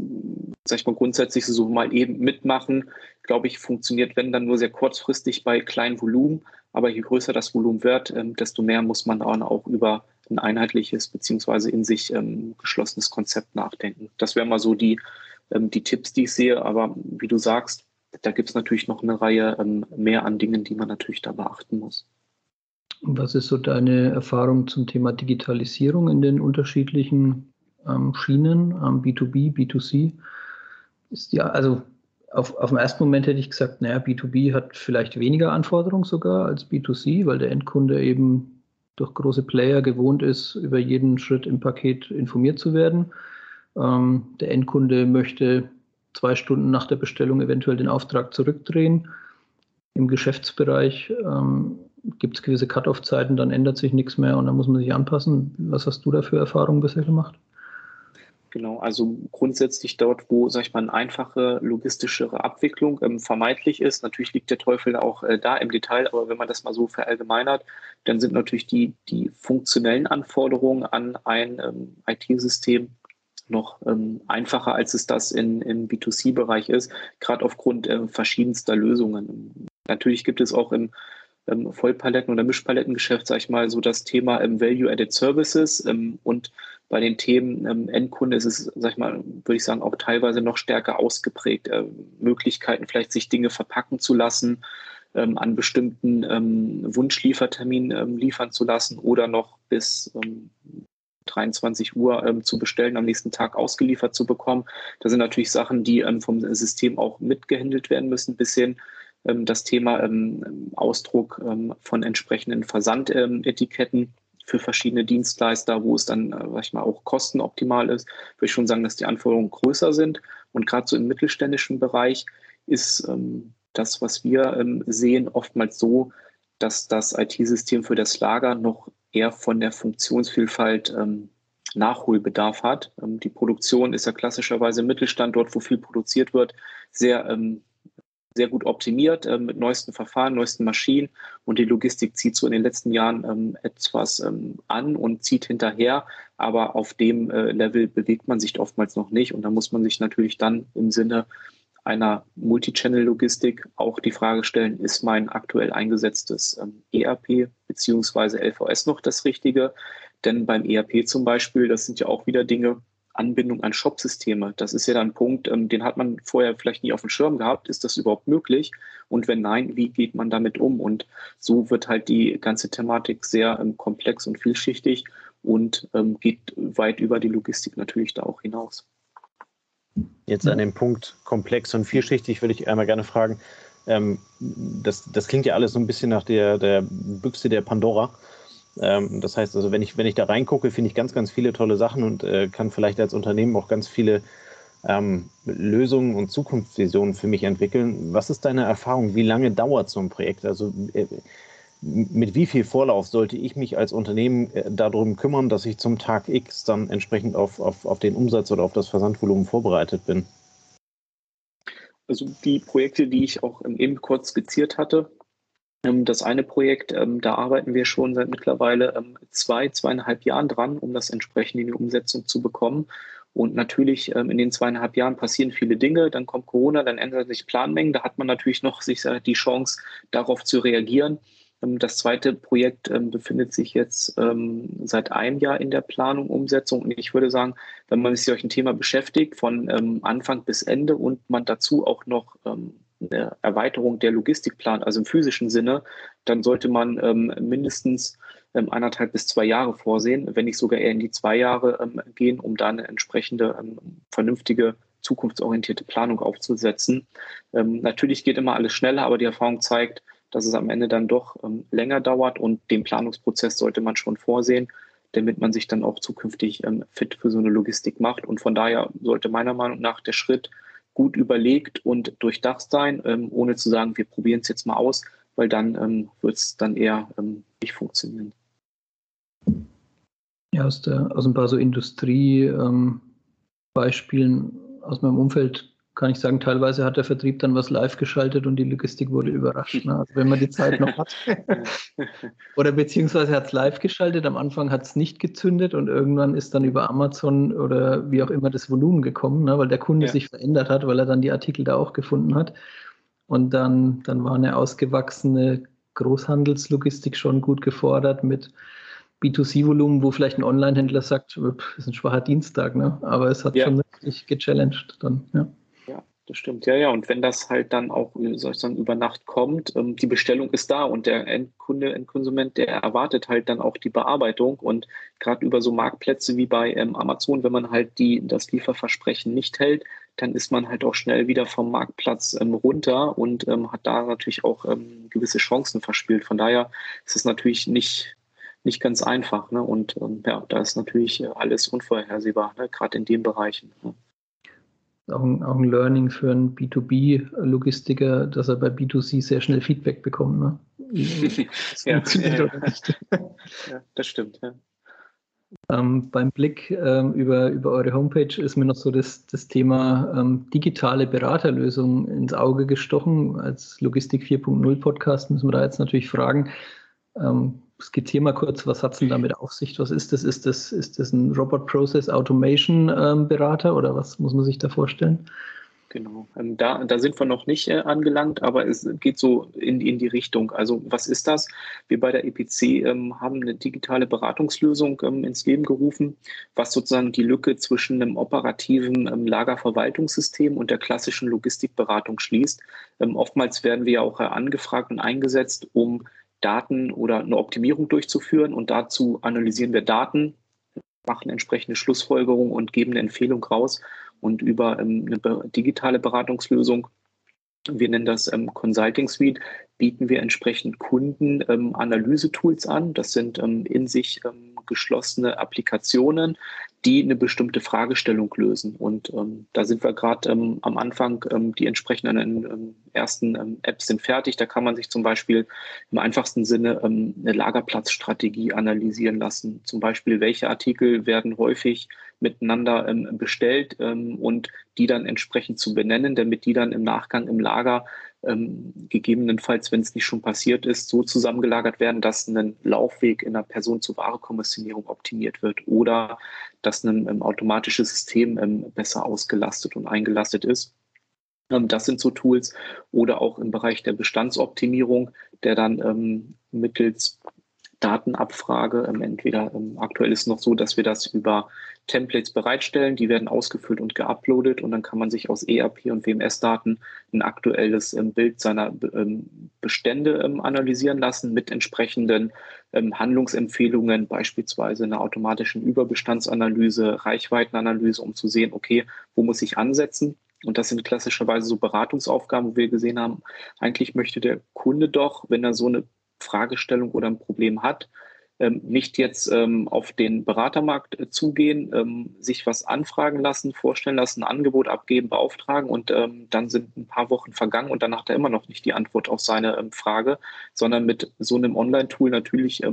sag ich mal, grundsätzlich so mal eben mitmachen, glaube ich, funktioniert, wenn dann nur sehr kurzfristig bei kleinem Volumen. Aber je größer das Volumen wird, ähm, desto mehr muss man dann auch über ein einheitliches beziehungsweise in sich ähm, geschlossenes Konzept nachdenken. Das wäre mal so die, die Tipps, die ich sehe. Aber wie du sagst, da gibt es natürlich noch eine Reihe ähm, mehr an Dingen, die man natürlich da beachten muss. Was ist so deine Erfahrung zum Thema Digitalisierung in den unterschiedlichen ähm, Schienen, ähm, B2B, B2C? Ist ja, also auf, auf den ersten Moment hätte ich gesagt, naja, B2B hat vielleicht weniger Anforderungen sogar als B2C, weil der Endkunde eben durch große Player gewohnt ist, über jeden Schritt im Paket informiert zu werden. Ähm, der Endkunde möchte zwei Stunden nach der Bestellung eventuell den Auftrag zurückdrehen. Im Geschäftsbereich ähm, gibt es gewisse Cut-off-Zeiten, dann ändert sich nichts mehr und dann muss man sich anpassen. Was hast du da für Erfahrungen bisher gemacht? Genau, also grundsätzlich dort, wo, sag ich mal, eine einfache logistischere Abwicklung ähm, vermeidlich ist. Natürlich liegt der Teufel auch äh, da im Detail, aber wenn man das mal so verallgemeinert, dann sind natürlich die, die funktionellen Anforderungen an ein ähm, IT-System noch ähm, einfacher, als es das in, im B2C-Bereich ist, gerade aufgrund äh, verschiedenster Lösungen. Natürlich gibt es auch im ähm, Vollpaletten- oder Mischpalettengeschäft, sage ich mal, so das Thema ähm, Value-Added Services ähm, und bei den Themen ähm, Endkunde ist es, sag ich mal, würde ich sagen, auch teilweise noch stärker ausgeprägt. Äh, Möglichkeiten, vielleicht sich Dinge verpacken zu lassen, ähm, an bestimmten Wunschlieferterminen liefern zu lassen oder noch bis 23 Uhr ähm, zu bestellen, am nächsten Tag ausgeliefert zu bekommen. Das sind natürlich Sachen, die ähm, vom System auch mitgehandelt werden müssen, bis hin ähm, das Thema ähm, Ausdruck ähm, von entsprechenden Versandetiketten für verschiedene Dienstleister, wo es dann, äh, sag ich mal, auch kostenoptimal ist, würde ich schon sagen, dass die Anforderungen größer sind. Und gerade so im mittelständischen Bereich ist ähm, das, was wir sehen, oftmals so, dass das IT-System für das Lager noch eher von der Funktionsvielfalt ähm, Nachholbedarf hat. Ähm, die Produktion ist ja klassischerweise im Mittelstand, dort wo viel produziert wird, sehr, ähm, sehr gut optimiert äh, mit neuesten Verfahren, neuesten Maschinen. Und die Logistik zieht so in den letzten Jahren ähm, etwas ähm, an und zieht hinterher, aber auf dem äh, Level bewegt man sich oftmals noch nicht. Und da muss man sich natürlich dann im Sinne einer Multichannel-Logistik auch die Frage stellen, ist mein aktuell eingesetztes ERP bzw. LVS noch das Richtige? Denn beim ERP zum Beispiel, das sind ja auch wieder Dinge, Anbindung an Shopsysteme. Das ist ja dann ein Punkt, ähm, den hat man vorher vielleicht nie auf dem Schirm gehabt. Ist das überhaupt möglich? Und wenn nein, wie geht man damit um? Und so wird halt die ganze Thematik sehr ähm, komplex und vielschichtig und ähm, geht weit über die Logistik natürlich da auch hinaus. Jetzt an dem Punkt komplex und vielschichtig würde ich einmal gerne fragen. Ähm, das, das klingt ja alles so ein bisschen nach der, der Büchse der Pandora. Ähm, das heißt also, wenn ich, wenn ich da reingucke, finde ich ganz, ganz viele tolle Sachen und äh, kann vielleicht als Unternehmen auch ganz viele ähm, Lösungen und Zukunftsvisionen für mich entwickeln. Was ist deine Erfahrung? Wie lange dauert so ein Projekt? Also äh, mit wie viel Vorlauf sollte ich mich als Unternehmen äh, darum kümmern, dass ich zum Tag X dann entsprechend auf, auf, auf den Umsatz oder auf das Versandvolumen vorbereitet bin? Also die Projekte, die ich auch eben kurz skizziert hatte, ähm, das eine Projekt, ähm, da arbeiten wir schon seit mittlerweile ähm, zwei, zweieinhalb Jahren dran, um das entsprechend in die Umsetzung zu bekommen. Und natürlich in den zweieinhalb Jahren passieren viele Dinge, dann kommt Corona, dann ändern sich Planmengen, da hat man natürlich noch sich äh, die Chance, darauf zu reagieren. Das zweite Projekt befindet sich jetzt seit einem Jahr in der Planung, Umsetzung. Und ich würde sagen, wenn man sich mit solchen Thema beschäftigt, von Anfang bis Ende und man dazu auch noch eine Erweiterung der Logistikplan, also im physischen Sinne, dann sollte man ähm, mindestens ähm, anderthalb bis zwei Jahre vorsehen, wenn nicht sogar eher in die zwei Jahre ähm, gehen, um da eine entsprechende ähm, vernünftige zukunftsorientierte Planung aufzusetzen. Ähm, natürlich geht immer alles schneller, aber die Erfahrung zeigt, dass es am Ende dann doch ähm, länger dauert und den Planungsprozess sollte man schon vorsehen, damit man sich dann auch zukünftig fit für so eine Logistik macht. Und von daher sollte meiner Meinung nach der Schritt gut überlegt und durchdacht sein, ähm, ohne zu sagen, wir probieren es jetzt mal aus, weil dann ähm, wird es dann eher ähm, nicht funktionieren. Ja, aus, der, aus ein paar so Industriebeispielen aus meinem Umfeld kann ich sagen, teilweise hat der Vertrieb dann was live geschaltet und die Logistik wurde überrascht. Ne? Also wenn man die Zeit noch hat. oder beziehungsweise hat es live geschaltet, am Anfang hat es nicht gezündet und irgendwann ist dann über Amazon oder wie auch immer das Volumen gekommen, ne? weil der Kunde ja. sich verändert hat, weil er dann die Artikel da auch gefunden hat. Und dann, dann war eine ausgewachsene Großhandelslogistik schon gut gefordert mit B2C-Volumen, wo vielleicht ein Online-Händler sagt, ist ein schwacher Dienstag, ne? aber es hat ja. schon richtig gechallenged dann. Ja das stimmt. Ja, ja. Und wenn das halt dann auch, soll ich sagen, über Nacht kommt, ähm, die Bestellung ist da und der Endkunde, Endkonsument, der erwartet halt dann auch die Bearbeitung. Und gerade über so Marktplätze wie bei ähm, Amazon, wenn man halt die, das Lieferversprechen nicht hält, dann ist man halt auch schnell wieder vom Marktplatz ähm, runter und ähm, hat da natürlich auch ähm, gewisse Chancen verspielt. Von daher ist es natürlich nicht, nicht ganz einfach. Ne? Und ähm, ja, da ist natürlich alles unvorhersehbar, ne? gerade in den Bereichen. Ne? Auch ein, auch ein Learning für einen B2B-Logistiker, dass er bei B2C sehr schnell Feedback bekommt. Ne? ja, ja, ja, das stimmt. Ja. Ähm, beim Blick ähm, über, über eure Homepage ist mir noch so das, das Thema ähm, digitale Beraterlösung ins Auge gestochen. Als Logistik 4.0 Podcast müssen wir da jetzt natürlich fragen, ähm, skizziere mal kurz, was hat es denn damit auf sich? Was ist das? Ist das, ist das ein Robot Process Automation ähm, Berater oder was muss man sich da vorstellen? Genau, ähm, da, da sind wir noch nicht äh, angelangt, aber es geht so in, in die Richtung. Also was ist das? Wir bei der EPC ähm, haben eine digitale Beratungslösung ähm, ins Leben gerufen, was sozusagen die Lücke zwischen einem operativen ähm, Lagerverwaltungssystem und der klassischen Logistikberatung schließt. Ähm, oftmals werden wir ja auch äh, angefragt und eingesetzt, um Daten oder eine Optimierung durchzuführen. Und dazu analysieren wir Daten, machen entsprechende Schlussfolgerungen und geben eine Empfehlung raus. Und über ähm, eine digitale Beratungslösung, wir nennen das ähm, Consulting Suite, bieten wir entsprechend Kunden ähm, Analysetools an. Das sind in sich geschlossene Applikationen, die eine bestimmte Fragestellung lösen. Und ähm, da sind wir gerade ähm, am Anfang, ähm, die entsprechenden ähm, ersten ähm, Apps sind fertig. Da kann man sich zum Beispiel im einfachsten Sinne ähm, eine Lagerplatzstrategie analysieren lassen. Zum Beispiel, welche Artikel werden häufig miteinander bestellt und die dann entsprechend zu benennen, damit die dann im Nachgang im Lager ähm, gegebenenfalls, wenn es nicht schon passiert ist, so zusammengelagert werden, dass ein Laufweg in der Person-zu-Ware-Kommissionierung optimiert wird oder dass ein ähm, automatisches System ähm, besser ausgelastet und eingelastet ist. Ähm, das sind so Tools oder auch im Bereich der Bestandsoptimierung, der dann ähm, mittels Datenabfrage. Ähm, entweder ähm, aktuell ist es noch so, dass wir das über Templates bereitstellen, die werden ausgefüllt und geuploadet und dann kann man sich aus ERP und WMS-Daten ein aktuelles ähm, Bild seiner Bestände analysieren lassen mit entsprechenden Handlungsempfehlungen, beispielsweise einer automatischen Überbestandsanalyse, Reichweitenanalyse, um zu sehen, okay, wo muss ich ansetzen? Und das sind klassischerweise so Beratungsaufgaben, wo wir gesehen haben, eigentlich möchte der Kunde doch, wenn er so eine Fragestellung oder ein Problem hat, ähm, nicht jetzt ähm, auf den Beratermarkt äh, zugehen, ähm, sich was anfragen lassen, vorstellen lassen, ein Angebot abgeben, beauftragen und dann sind ein paar Wochen vergangen und danach hat er immer noch nicht die Antwort auf seine Frage, sondern mit so einem Online-Tool natürlich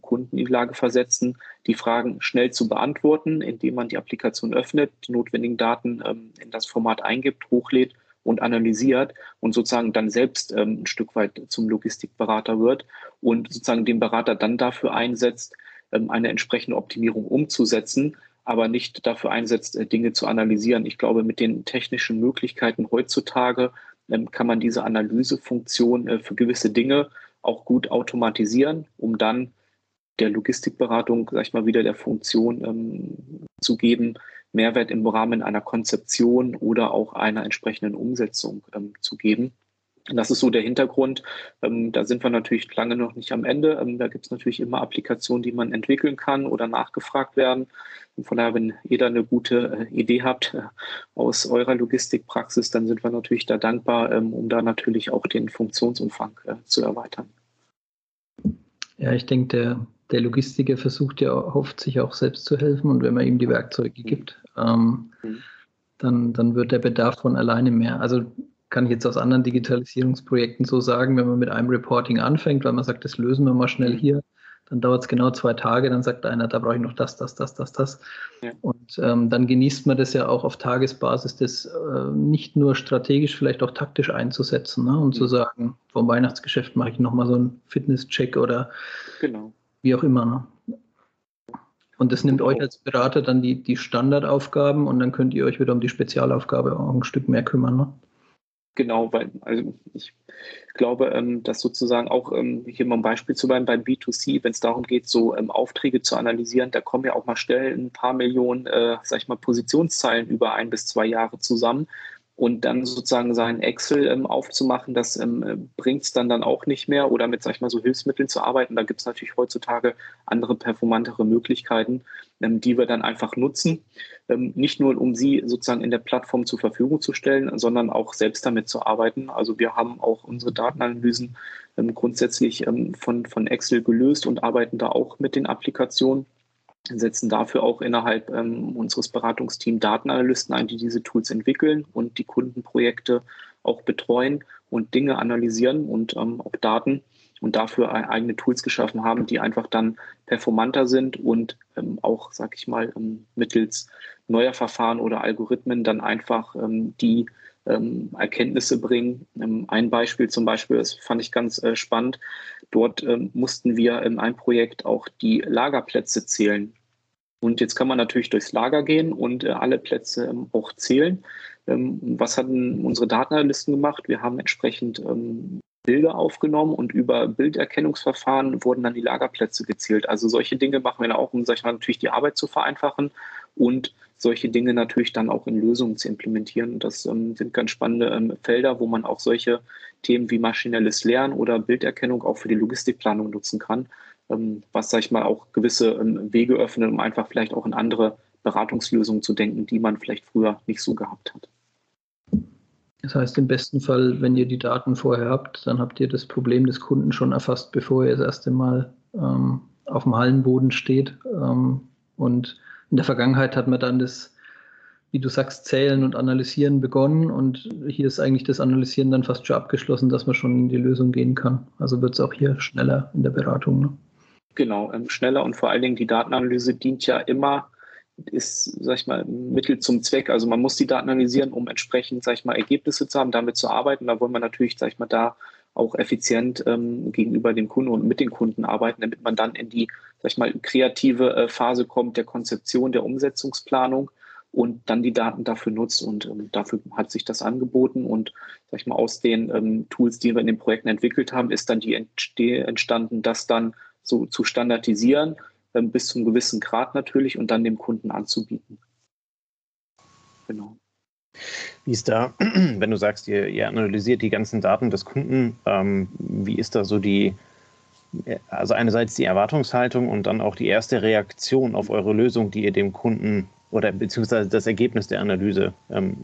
Kunden in die Lage versetzen, die Fragen schnell zu beantworten, indem man die Applikation öffnet, die notwendigen Daten in das Format eingibt, hochlädt und analysiert und sozusagen dann selbst ähm, ein Stück weit zum Logistikberater wird und sozusagen den Berater dann dafür einsetzt, ähm, eine entsprechende Optimierung umzusetzen, aber nicht dafür einsetzt, äh, Dinge zu analysieren. Ich glaube, mit den technischen Möglichkeiten heutzutage ähm, kann man diese Analysefunktion äh, für gewisse Dinge auch gut automatisieren, um dann der Logistikberatung, sag ich mal, wieder der Funktion ähm, zu geben, Mehrwert im Rahmen einer Konzeption oder auch einer entsprechenden Umsetzung ähm, zu geben. Das ist so der Hintergrund. Ähm, da sind wir natürlich lange noch nicht am Ende. Ähm, da gibt es natürlich immer Applikationen, die man entwickeln kann oder nachgefragt werden. Und von daher, wenn ihr da eine gute äh, Idee habt äh, aus eurer Logistikpraxis, dann sind wir natürlich da dankbar, ähm, um da natürlich auch den Funktionsumfang äh, zu erweitern. Ja, ich denke, der, der Logistiker versucht ja, hofft sich auch selbst zu helfen und wenn man ihm die Werkzeuge gibt, ähm, mhm. dann, dann wird der Bedarf von alleine mehr. Also kann ich jetzt aus anderen Digitalisierungsprojekten so sagen, wenn man mit einem Reporting anfängt, weil man sagt, das lösen wir mal schnell mhm. hier, dann dauert es genau zwei Tage, dann sagt einer, da brauche ich noch das, das, das, das, das. Ja. Und ähm, dann genießt man das ja auch auf Tagesbasis, das äh, nicht nur strategisch, vielleicht auch taktisch einzusetzen ne? und mhm. zu sagen, vom Weihnachtsgeschäft mache ich nochmal so einen Fitnesscheck oder genau wie auch immer. Ne? Und das nimmt genau. euch als Berater dann die, die Standardaufgaben und dann könnt ihr euch wieder um die Spezialaufgabe auch ein Stück mehr kümmern. Ne? Genau, weil also ich glaube, ähm, dass sozusagen auch ähm, hier mal ein Beispiel zu bleiben beim B2C, wenn es darum geht, so ähm, Aufträge zu analysieren, da kommen ja auch mal schnell ein paar Millionen, äh, sag ich mal, Positionszeilen über ein bis zwei Jahre zusammen und dann sozusagen sein Excel ähm, aufzumachen, das ähm, bringt es dann dann auch nicht mehr oder mit, sag ich mal, so Hilfsmitteln zu arbeiten. Da gibt es natürlich heutzutage andere performantere Möglichkeiten, ähm, die wir dann einfach nutzen. Ähm, nicht nur, um sie sozusagen in der Plattform zur Verfügung zu stellen, sondern auch selbst damit zu arbeiten. Also wir haben auch unsere Datenanalysen ähm, grundsätzlich ähm, von, von Excel gelöst und arbeiten da auch mit den Applikationen setzen dafür auch innerhalb ähm, unseres Beratungsteams Datenanalysten ein, die diese Tools entwickeln und die Kundenprojekte auch betreuen und Dinge analysieren und ähm, auch Daten und dafür eigene Tools geschaffen haben, die einfach dann performanter sind und ähm, auch, sag ich mal, ähm, mittels neuer Verfahren oder Algorithmen dann einfach ähm, die ähm, Erkenntnisse bringen. ein Beispiel zum Beispiel, das fand ich ganz äh, spannend. Dort mussten wir in einem Projekt auch die Lagerplätze zählen und jetzt kann man natürlich durchs Lager gehen und äh, alle Plätze ähm, auch zählen. Ähm, was hatten unsere Datenanalysten gemacht? Wir haben entsprechend ähm, Bilder aufgenommen und über Bilderkennungsverfahren wurden dann die Lagerplätze gezählt. Also solche Dinge machen wir auch, um sag ich mal, natürlich die Arbeit zu vereinfachen und solche Dinge natürlich dann auch in Lösungen zu implementieren. Das ähm, sind ganz spannende ähm, Felder, wo man auch solche Themen wie maschinelles Lernen oder Bilderkennung auch für die Logistikplanung nutzen kann. Ähm, was, sag ich mal, auch gewisse ähm, Wege öffnet, um einfach vielleicht auch in andere Beratungslösungen zu denken, die man vielleicht früher nicht so gehabt hat. Das heißt, im besten Fall, wenn ihr die Daten vorher habt, dann habt ihr das Problem des Kunden schon erfasst, bevor er das erste Mal ähm, auf dem Hallenboden steht. Ähm, und in der Vergangenheit hat man dann das, wie du sagst, Zählen und Analysieren begonnen und hier ist eigentlich das Analysieren dann fast schon abgeschlossen, dass man schon in die Lösung gehen kann. Also wird es auch hier schneller in der Beratung. Ne? Genau, ähm, schneller und vor allen Dingen die Datenanalyse dient ja immer, ist, sag ich mal, Mittel zum Zweck. Also man muss die Daten analysieren, um entsprechend, sag ich mal, Ergebnisse zu haben, damit zu arbeiten. Da wollen wir natürlich, sag ich mal, da auch effizient ähm, gegenüber dem Kunden und mit den Kunden arbeiten, damit man dann in die, sag ich mal, kreative äh, Phase kommt der Konzeption, der Umsetzungsplanung und dann die Daten dafür nutzt. Und ähm, dafür hat sich das angeboten. Und sag ich mal, aus den ähm, Tools, die wir in den Projekten entwickelt haben, ist dann die entstanden, dass dann so zu standardisieren, ähm, bis zum gewissen Grad natürlich und dann dem Kunden anzubieten. Genau. Wie ist da, wenn du sagst, ihr, ihr analysiert die ganzen Daten des Kunden, ähm, wie ist da so die, also einerseits die Erwartungshaltung und dann auch die erste Reaktion auf eure Lösung, die ihr dem Kunden oder beziehungsweise das Ergebnis der Analyse, ähm,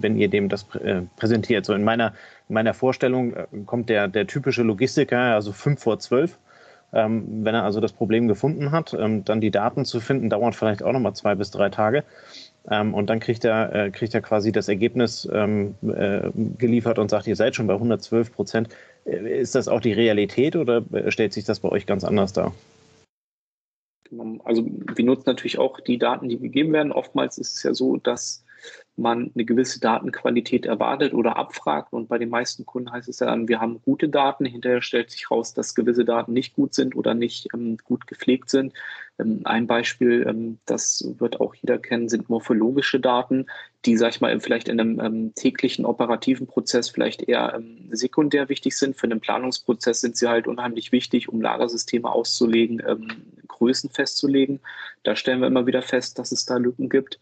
wenn ihr dem das äh, präsentiert. So in meiner, in meiner Vorstellung äh, kommt der, der typische Logistiker, also fünf vor zwölf, ähm, wenn er also das Problem gefunden hat, ähm, dann die Daten zu finden, dauert vielleicht auch nochmal zwei bis drei Tage. Ähm, und dann kriegt er, äh, kriegt er quasi das Ergebnis ähm, äh, geliefert und sagt, ihr seid schon bei 112 Prozent. Äh, ist das auch die Realität oder äh, stellt sich das bei euch ganz anders dar? Also wir nutzen natürlich auch die Daten, die gegeben werden. Oftmals ist es ja so, dass man eine gewisse Datenqualität erwartet oder abfragt. Und bei den meisten Kunden heißt es ja dann, wir haben gute Daten. Hinterher stellt sich raus, dass gewisse Daten nicht gut sind oder nicht ähm, gut gepflegt sind. Ähm, ein Beispiel, ähm, das wird auch jeder kennen, sind morphologische Daten, die, sag ich mal, vielleicht in einem ähm, täglichen operativen Prozess vielleicht eher sekundär wichtig sind. Für einen Planungsprozess sind sie halt unheimlich wichtig, um Lagersysteme auszulegen, Größen festzulegen. Da stellen wir immer wieder fest, dass es da Lücken gibt,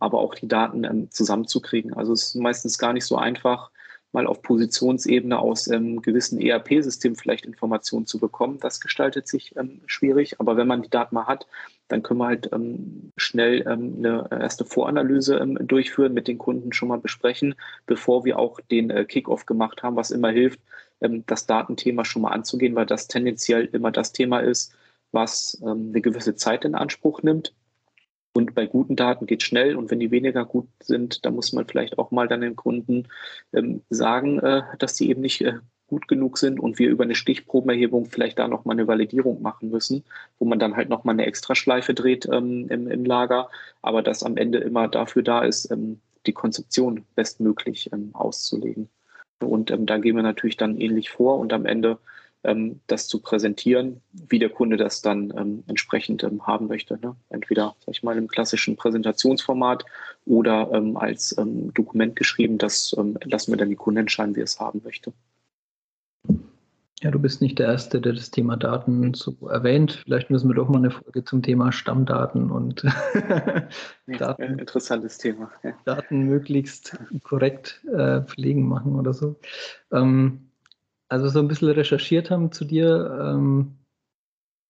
aber auch die Daten zusammenzukriegen. Also es ist meistens gar nicht so einfach, mal auf Positionsebene aus ähm, gewissen ERP-Systemen vielleicht Informationen zu bekommen. Das gestaltet sich ähm, schwierig, aber wenn man die Daten mal hat, dann können wir halt ähm, schnell ähm, eine erste Voranalyse ähm, durchführen, mit den Kunden schon mal besprechen, bevor wir auch den äh, Kickoff gemacht haben, was immer hilft, ähm, das Datenthema schon mal anzugehen, weil das tendenziell immer das Thema ist, was eine gewisse Zeit in Anspruch nimmt und bei guten Daten geht schnell. Und wenn die weniger gut sind, dann muss man vielleicht auch mal dann den Kunden ähm, sagen, äh, dass die eben nicht äh, gut genug sind und wir über eine Stichprobenerhebung vielleicht da nochmal eine Validierung machen müssen, wo man dann halt nochmal eine Extraschleife dreht ähm, im, im, Lager, aber das am Ende immer dafür da ist, ähm, die Konzeption bestmöglich ähm, auszulegen. Und ähm, da gehen wir natürlich dann ähnlich vor. Und am Ende ähm, das zu präsentieren, wie der Kunde das dann ähm, entsprechend ähm, haben möchte. Ne? Entweder, sag ich mal, im klassischen Präsentationsformat oder ähm, als ähm, Dokument geschrieben. Das ähm, lassen wir dann die Kunden entscheiden, wie er es haben möchte. Ja, du bist nicht der Erste, der das Thema Daten so erwähnt. Vielleicht müssen wir doch mal eine Folge zum Thema Stammdaten und Daten, interessantes Thema. Ja. Daten möglichst korrekt äh, pflegen machen oder so. Ähm, also so ein bisschen recherchiert haben zu dir, ähm,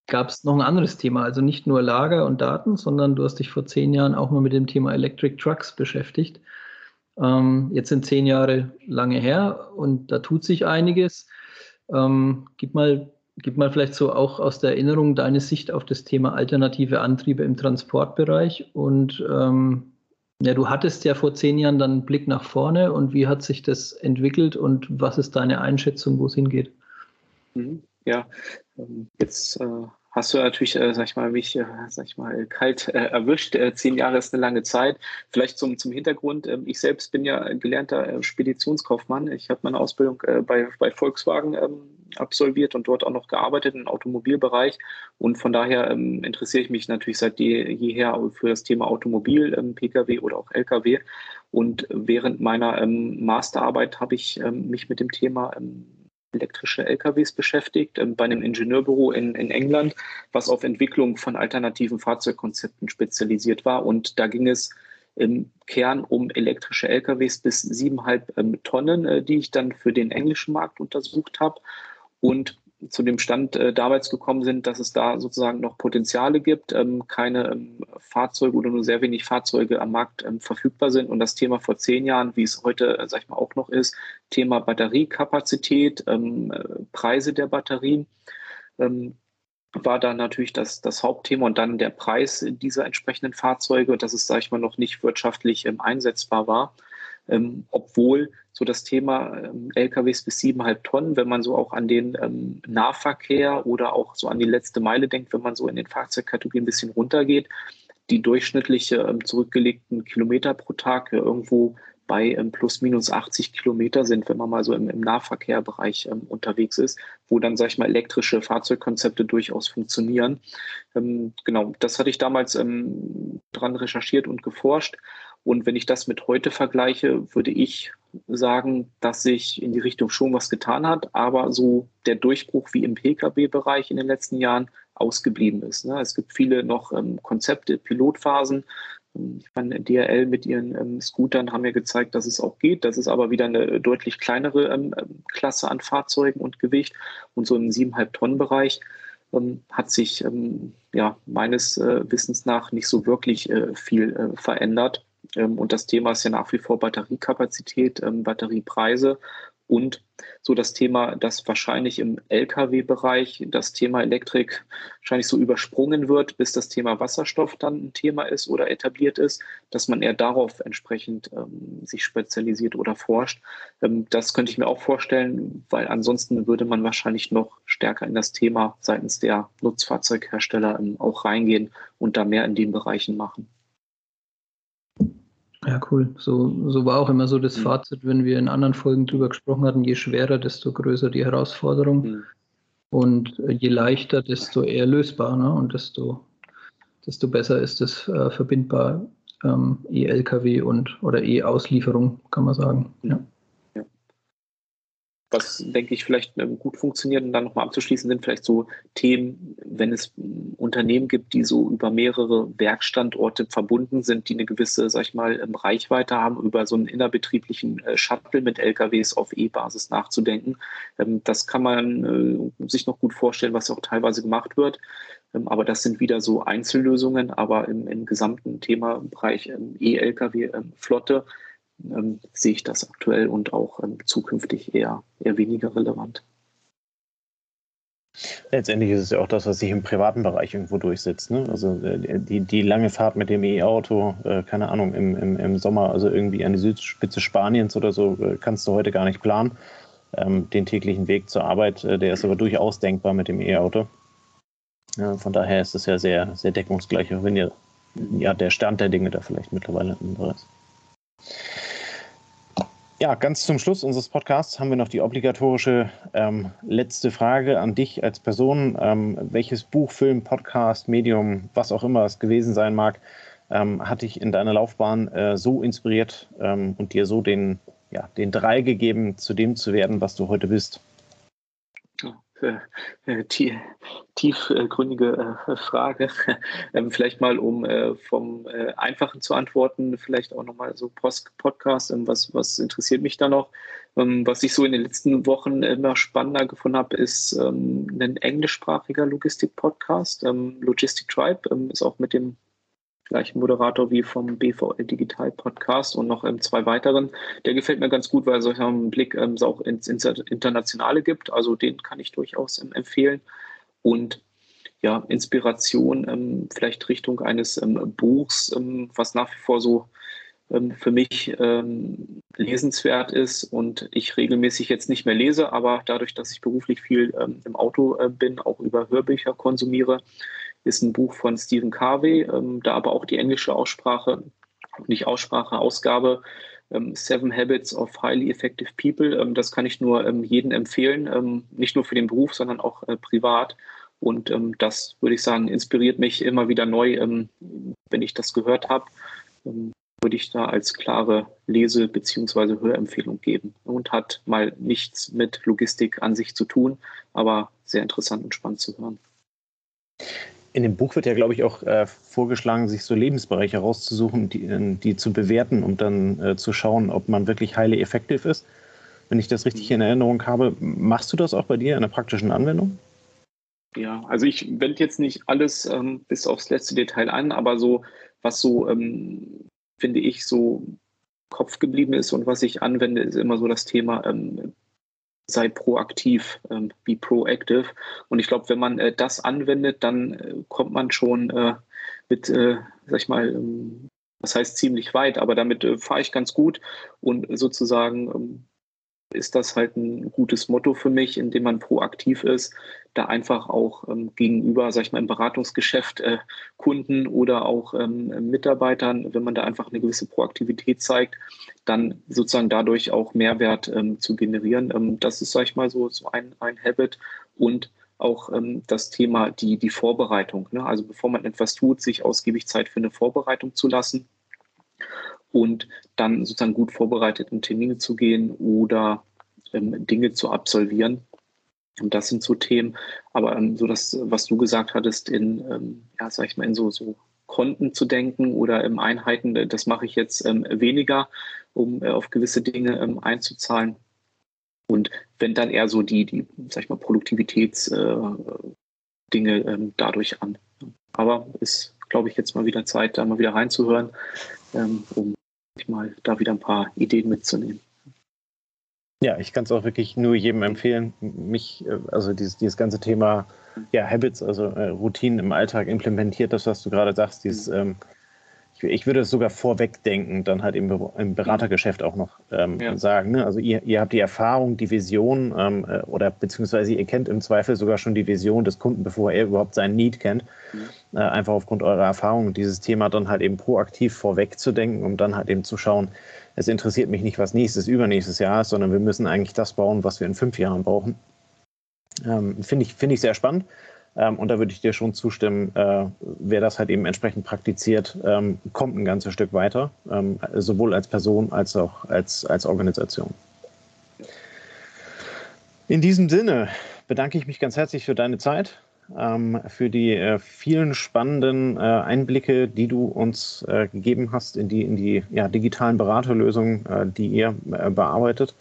gab es noch ein anderes Thema, also nicht nur Lager und Daten, sondern du hast dich vor zehn Jahren auch mal mit dem Thema Electric Trucks beschäftigt. Ähm, jetzt sind zehn Jahre lange her und da tut sich einiges. Ähm, gib, mal, gib mal vielleicht so auch aus der Erinnerung deine Sicht auf das Thema alternative Antriebe im Transportbereich und ähm, ja, du hattest ja vor zehn Jahren dann einen Blick nach vorne und wie hat sich das entwickelt und was ist deine Einschätzung, wo es hingeht? Mhm. Ja, ähm, jetzt äh, hast du natürlich, äh, sag ich mal, mich, äh, sag ich mal, kalt äh, erwischt. Äh, zehn Jahre ist eine lange Zeit. Vielleicht zum, zum Hintergrund. Ähm, ich selbst bin ja gelernter äh, Speditionskaufmann. Ich habe meine Ausbildung äh, bei, bei Volkswagen ähm, absolviert und dort auch noch gearbeitet im Automobilbereich. Und von daher ähm, interessiere ich mich natürlich seit jeher für das Thema Automobil, ähm, Pkw oder auch Lkw. Und während meiner Masterarbeit habe ich mich mit dem Thema elektrische LKWs beschäftigt, ähm, bei einem Ingenieurbüro in, in England, was auf Entwicklung von alternativen Fahrzeugkonzepten spezialisiert war. Und da ging es im Kern um elektrische LKWs bis siebeneinhalb ähm, Tonnen, äh, die ich dann für den englischen Markt untersucht habe und zu dem Stand äh, damals gekommen sind, dass es da sozusagen noch Potenziale gibt, ähm, keine ähm, Fahrzeuge oder nur sehr wenig Fahrzeuge am Markt ähm, verfügbar sind. Und das Thema vor zehn Jahren, wie es heute, äh, sag ich mal, auch noch ist, Thema Batteriekapazität, ähm, äh, Preise der Batterien, ähm, war da natürlich das, das Hauptthema und dann der Preis dieser entsprechenden Fahrzeuge, dass es, sag ich mal, noch nicht wirtschaftlich ähm, einsetzbar war ähm, obwohl so das Thema ähm, LKWs bis siebeneinhalb Tonnen, wenn man so auch an den ähm, Nahverkehr oder auch so an die letzte Meile denkt, wenn man so in den Fahrzeugkategorien ein bisschen runtergeht, die durchschnittliche ähm, zurückgelegten Kilometer pro Tag irgendwo bei ähm, plus minus 80 Kilometer sind, wenn man mal so im, im Nahverkehrbereich ähm, unterwegs ist, wo dann, sag ich mal, elektrische Fahrzeugkonzepte durchaus funktionieren. Ähm, genau, das hatte ich damals ähm, dran recherchiert und geforscht Und wenn ich das mit heute vergleiche, würde ich sagen, dass sich in die Richtung schon was getan hat, aber so der Durchbruch wie im Pkw-Bereich in den letzten Jahren ausgeblieben ist. Ne? Es gibt viele noch ähm, Konzepte, Pilotphasen. Ähm, ich meine, DRL mit ihren ähm, Scootern haben ja gezeigt, dass es auch geht. Das ist aber wieder eine deutlich kleinere Klasse an Fahrzeugen und Gewicht. Und so im 7,5 Tonnen Bereich ähm, hat sich ja meines äh, Wissens nach nicht so wirklich äh, viel äh, verändert. Ähm, und das Thema ist ja nach wie vor Batteriekapazität, ähm, Batteriepreise und so das Thema, das wahrscheinlich im Lkw-Bereich das Thema Elektrik wahrscheinlich so übersprungen wird, bis das Thema Wasserstoff dann ein Thema ist oder etabliert ist, dass man eher darauf entsprechend ähm, sich spezialisiert oder forscht. Ähm, das könnte ich mir auch vorstellen, weil ansonsten würde man wahrscheinlich noch stärker in das Thema seitens der Nutzfahrzeughersteller ähm, auch reingehen und da mehr in den Bereichen machen. Ja, cool. So, so war auch immer so das mhm. Fazit, wenn wir in anderen Folgen drüber gesprochen hatten, je schwerer, desto größer die Herausforderung. Mhm. Und äh, je leichter, desto eher lösbar. Ne? Und desto, desto besser ist es äh, verbindbar, ähm, E-Lkw und oder E-Auslieferung, kann man sagen. Ja was, denke ich, vielleicht ähm, gut funktioniert. Und dann nochmal abzuschließen sind vielleicht so Themen, wenn es ähm, Unternehmen gibt, die so über mehrere Werkstandorte verbunden sind, die eine gewisse, sag ich mal, ähm, Reichweite haben, über so einen innerbetrieblichen äh, Shuttle mit LKWs auf E-Basis nachzudenken. Das kann man äh, sich noch gut vorstellen, was auch teilweise gemacht wird. Aber das sind wieder so Einzellösungen. Aber im, im gesamten Themabereich E-Lkw-Flotte ähm, sehe ich das aktuell und auch ähm, zukünftig eher, eher weniger relevant. Letztendlich ist es ja auch das, was sich im privaten Bereich irgendwo durchsetzt. Ne? Also äh, die, die lange Fahrt mit dem E-Auto, äh, keine Ahnung, im, im, im Sommer, also irgendwie an die Südspitze Spaniens oder so, äh, kannst du heute gar nicht planen. Ähm, den täglichen Weg zur Arbeit, äh, der ist aber durchaus denkbar mit dem E-Auto. Ja, von daher ist es ja sehr, sehr deckungsgleich, auch wenn ja, ja der Stand der Dinge da vielleicht mittlerweile ein anderer ist. Ja, ganz zum Schluss unseres Podcasts haben wir noch die obligatorische ähm, letzte Frage an dich als Person. Ähm, welches Buch, Film, Podcast, Medium, was auch immer es gewesen sein mag, ähm, hat dich in deiner Laufbahn äh, so inspiriert ähm, und dir so den, ja, den Drei gegeben, zu dem zu werden, was du heute bist? Äh, äh, tiefgründige äh, Frage. Ähm, vielleicht mal, um vom Einfachen zu antworten, vielleicht auch nochmal so Podcast, ähm, was, was interessiert mich da noch? Ähm, was ich so in den letzten Wochen immer spannender gefunden habe, ist ein englischsprachiger Logistik-Podcast. Logistic Tribe ist auch mit dem gleichen Moderator wie vom BVL Digital Podcast und noch ähm, zwei weiteren. Der gefällt mir ganz gut, weil er einen Blick ähm, auch ins, ins, Internationale gibt. Also den kann ich durchaus ähm, empfehlen. Und ja, Inspiration ähm, vielleicht Richtung eines ähm, Buchs, ähm, was nach wie vor so für mich lesenswert ist und ich regelmäßig jetzt nicht mehr lese, aber dadurch, dass ich beruflich viel im Auto äh, bin, auch über Hörbücher konsumiere, ist ein Buch von Stephen Carvey, ähm, da aber auch die englische Aussprache, nicht Aussprache, Ausgabe, ähm, Seven Habits of Highly Effective People. Ähm, das kann ich nur ähm, jedem empfehlen, ähm, nicht nur für den Beruf, sondern auch äh, privat. Und ähm, das, würde ich sagen, inspiriert mich immer wieder neu, wenn ich das gehört habe würde ich da als klare Lese- bzw. Hörempfehlung geben und hat mal nichts mit Logistik an sich zu tun, aber sehr interessant und spannend zu hören. In dem Buch wird ja, glaube ich, auch äh, vorgeschlagen, sich so Lebensbereiche rauszusuchen, die, äh, die zu bewerten und dann äh, zu schauen, ob man wirklich highly effective ist. Wenn ich das richtig in Erinnerung habe, machst du das auch bei dir in der praktischen Anwendung? Ja, also ich wende jetzt nicht alles ähm, bis aufs letzte Detail an, aber so, was so, ähm, finde ich, so Kopf geblieben ist und was ich anwende, ist immer so das Thema ähm, sei proaktiv, ähm, be proactive. Und ich glaube, wenn man äh, das anwendet, dann äh, kommt man schon äh, mit, äh, sag ich mal, ähm, das heißt ziemlich weit, aber damit äh, fahre ich ganz gut und sozusagen ähm, ist das halt ein gutes Motto für mich, indem man proaktiv ist, da einfach auch ähm, gegenüber, sag ich mal, im Beratungsgeschäft äh, Kunden oder auch ähm, Mitarbeitern, wenn man da einfach eine gewisse Proaktivität zeigt, dann sozusagen dadurch auch Mehrwert ähm, zu generieren. Ähm, das ist, sag ich mal, so, so ein, ein Habit und auch ähm, das Thema die, die Vorbereitung. Ne? Also bevor man etwas tut, sich ausgiebig Zeit für eine Vorbereitung zu lassen und dann sozusagen gut vorbereitet in Termine zu gehen oder ähm, Dinge zu absolvieren. Und das sind so Themen, aber ähm, so das, was du gesagt hattest, in, ähm, ja, sag ich mal, in so, so Konten zu denken oder im Einheiten, äh, das mache ich jetzt ähm, weniger, um äh, auf gewisse Dinge ähm, einzuzahlen. Und wenn dann eher so die, die sag ich mal, Produktivitätsdinge äh, ähm, dadurch an. Aber ist, glaube ich, jetzt mal wieder Zeit, da mal wieder reinzuhören, ähm, um mal da wieder ein paar Ideen mitzunehmen. Ja, ich kann es auch wirklich nur jedem empfehlen, mich, äh, also dieses, dieses ganze Thema ja, Habits, also äh, Routinen im Alltag implementiert, das, was du gerade sagst, dieses, mhm. ähm, ich, würde es sogar vorwegdenken, dann halt im, im Beratergeschäft auch noch ähm, ja. sagen. Ne? Also ihr, ihr habt die Erfahrung, die Vision ähm, äh, oder beziehungsweise ihr kennt im Zweifel sogar schon die Vision des Kunden, bevor er überhaupt seinen Need kennt. Mhm. Äh, einfach aufgrund eurer Erfahrung, dieses Thema dann halt eben proaktiv vorwegzudenken, um dann halt eben zu schauen, es interessiert mich nicht, was nächstes, übernächstes Jahr ist, sondern wir müssen eigentlich das bauen, was wir in fünf Jahren brauchen. Ähm, Finde ich, find ich sehr spannend. Ähm, und da würde ich dir schon zustimmen, äh, wer das halt eben entsprechend praktiziert, ähm, kommt ein ganzes Stück weiter, ähm, sowohl als Person als auch als, als Organisation. In diesem Sinne bedanke ich mich ganz herzlich für deine Zeit ähm, für die äh, vielen spannenden äh, Einblicke, die du uns äh, gegeben hast in die, in die ja, digitalen Beraterlösungen, äh, die ihr äh, bearbeitet.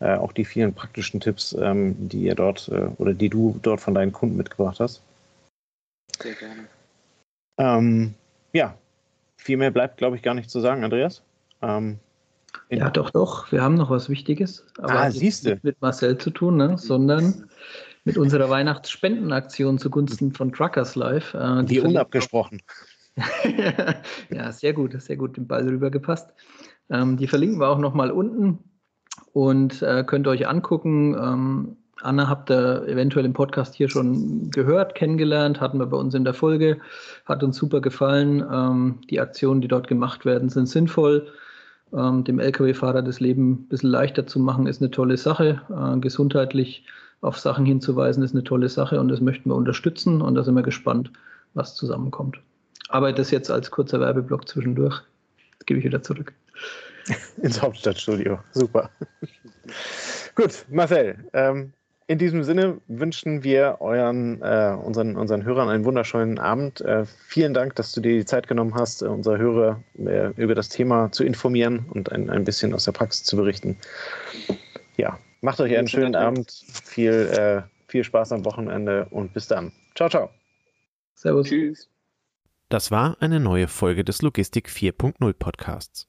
Äh, auch die vielen praktischen Tipps, ähm, die ihr dort oder die du dort von deinen Kunden mitgebracht hast. Sehr gerne. Ähm, ja, viel mehr bleibt, glaube ich, gar nicht zu sagen, Andreas. Ähm, ja, doch, doch. Wir haben noch was Wichtiges. Aber ah, siehst du. Mit Marcel zu tun, ne? sondern mit unserer Weihnachtsspendenaktion zugunsten von Truckers Live. Äh, die, die unabgesprochen. ja, sehr gut, sehr gut den Ball rübergepasst. Ähm, die verlinken wir auch nochmal unten und äh, könnt euch angucken. Ähm, Anna habt ihr eventuell im Podcast hier schon gehört, kennengelernt, hatten wir bei uns in der Folge, hat uns super gefallen. Ähm, die Aktionen, die dort gemacht werden, sind sinnvoll. Ähm, dem Lkw-Fahrer das Leben ein bisschen leichter zu machen, ist eine tolle Sache. Äh, gesundheitlich auf Sachen hinzuweisen, ist eine tolle Sache und das möchten wir unterstützen und da sind wir gespannt, was zusammenkommt. Aber das jetzt als kurzer Werbeblock zwischendurch. Jetzt gebe ich wieder zurück. Ins Hauptstadtstudio. Super. Gut, Marcel, ähm, in diesem Sinne wünschen wir euren, äh, unseren, unseren Hörern einen wunderschönen Abend. Äh, vielen Dank, dass du dir die Zeit genommen hast, äh, unsere Hörer äh, über das Thema zu informieren und ein, ein bisschen aus der Praxis zu berichten. Ja, Macht euch einen schönen Abend, viel, äh, viel Spaß am Wochenende und bis dann. Ciao, ciao. Servus. Tschüss. Das war eine neue Folge des Logistik 4.0 Podcasts.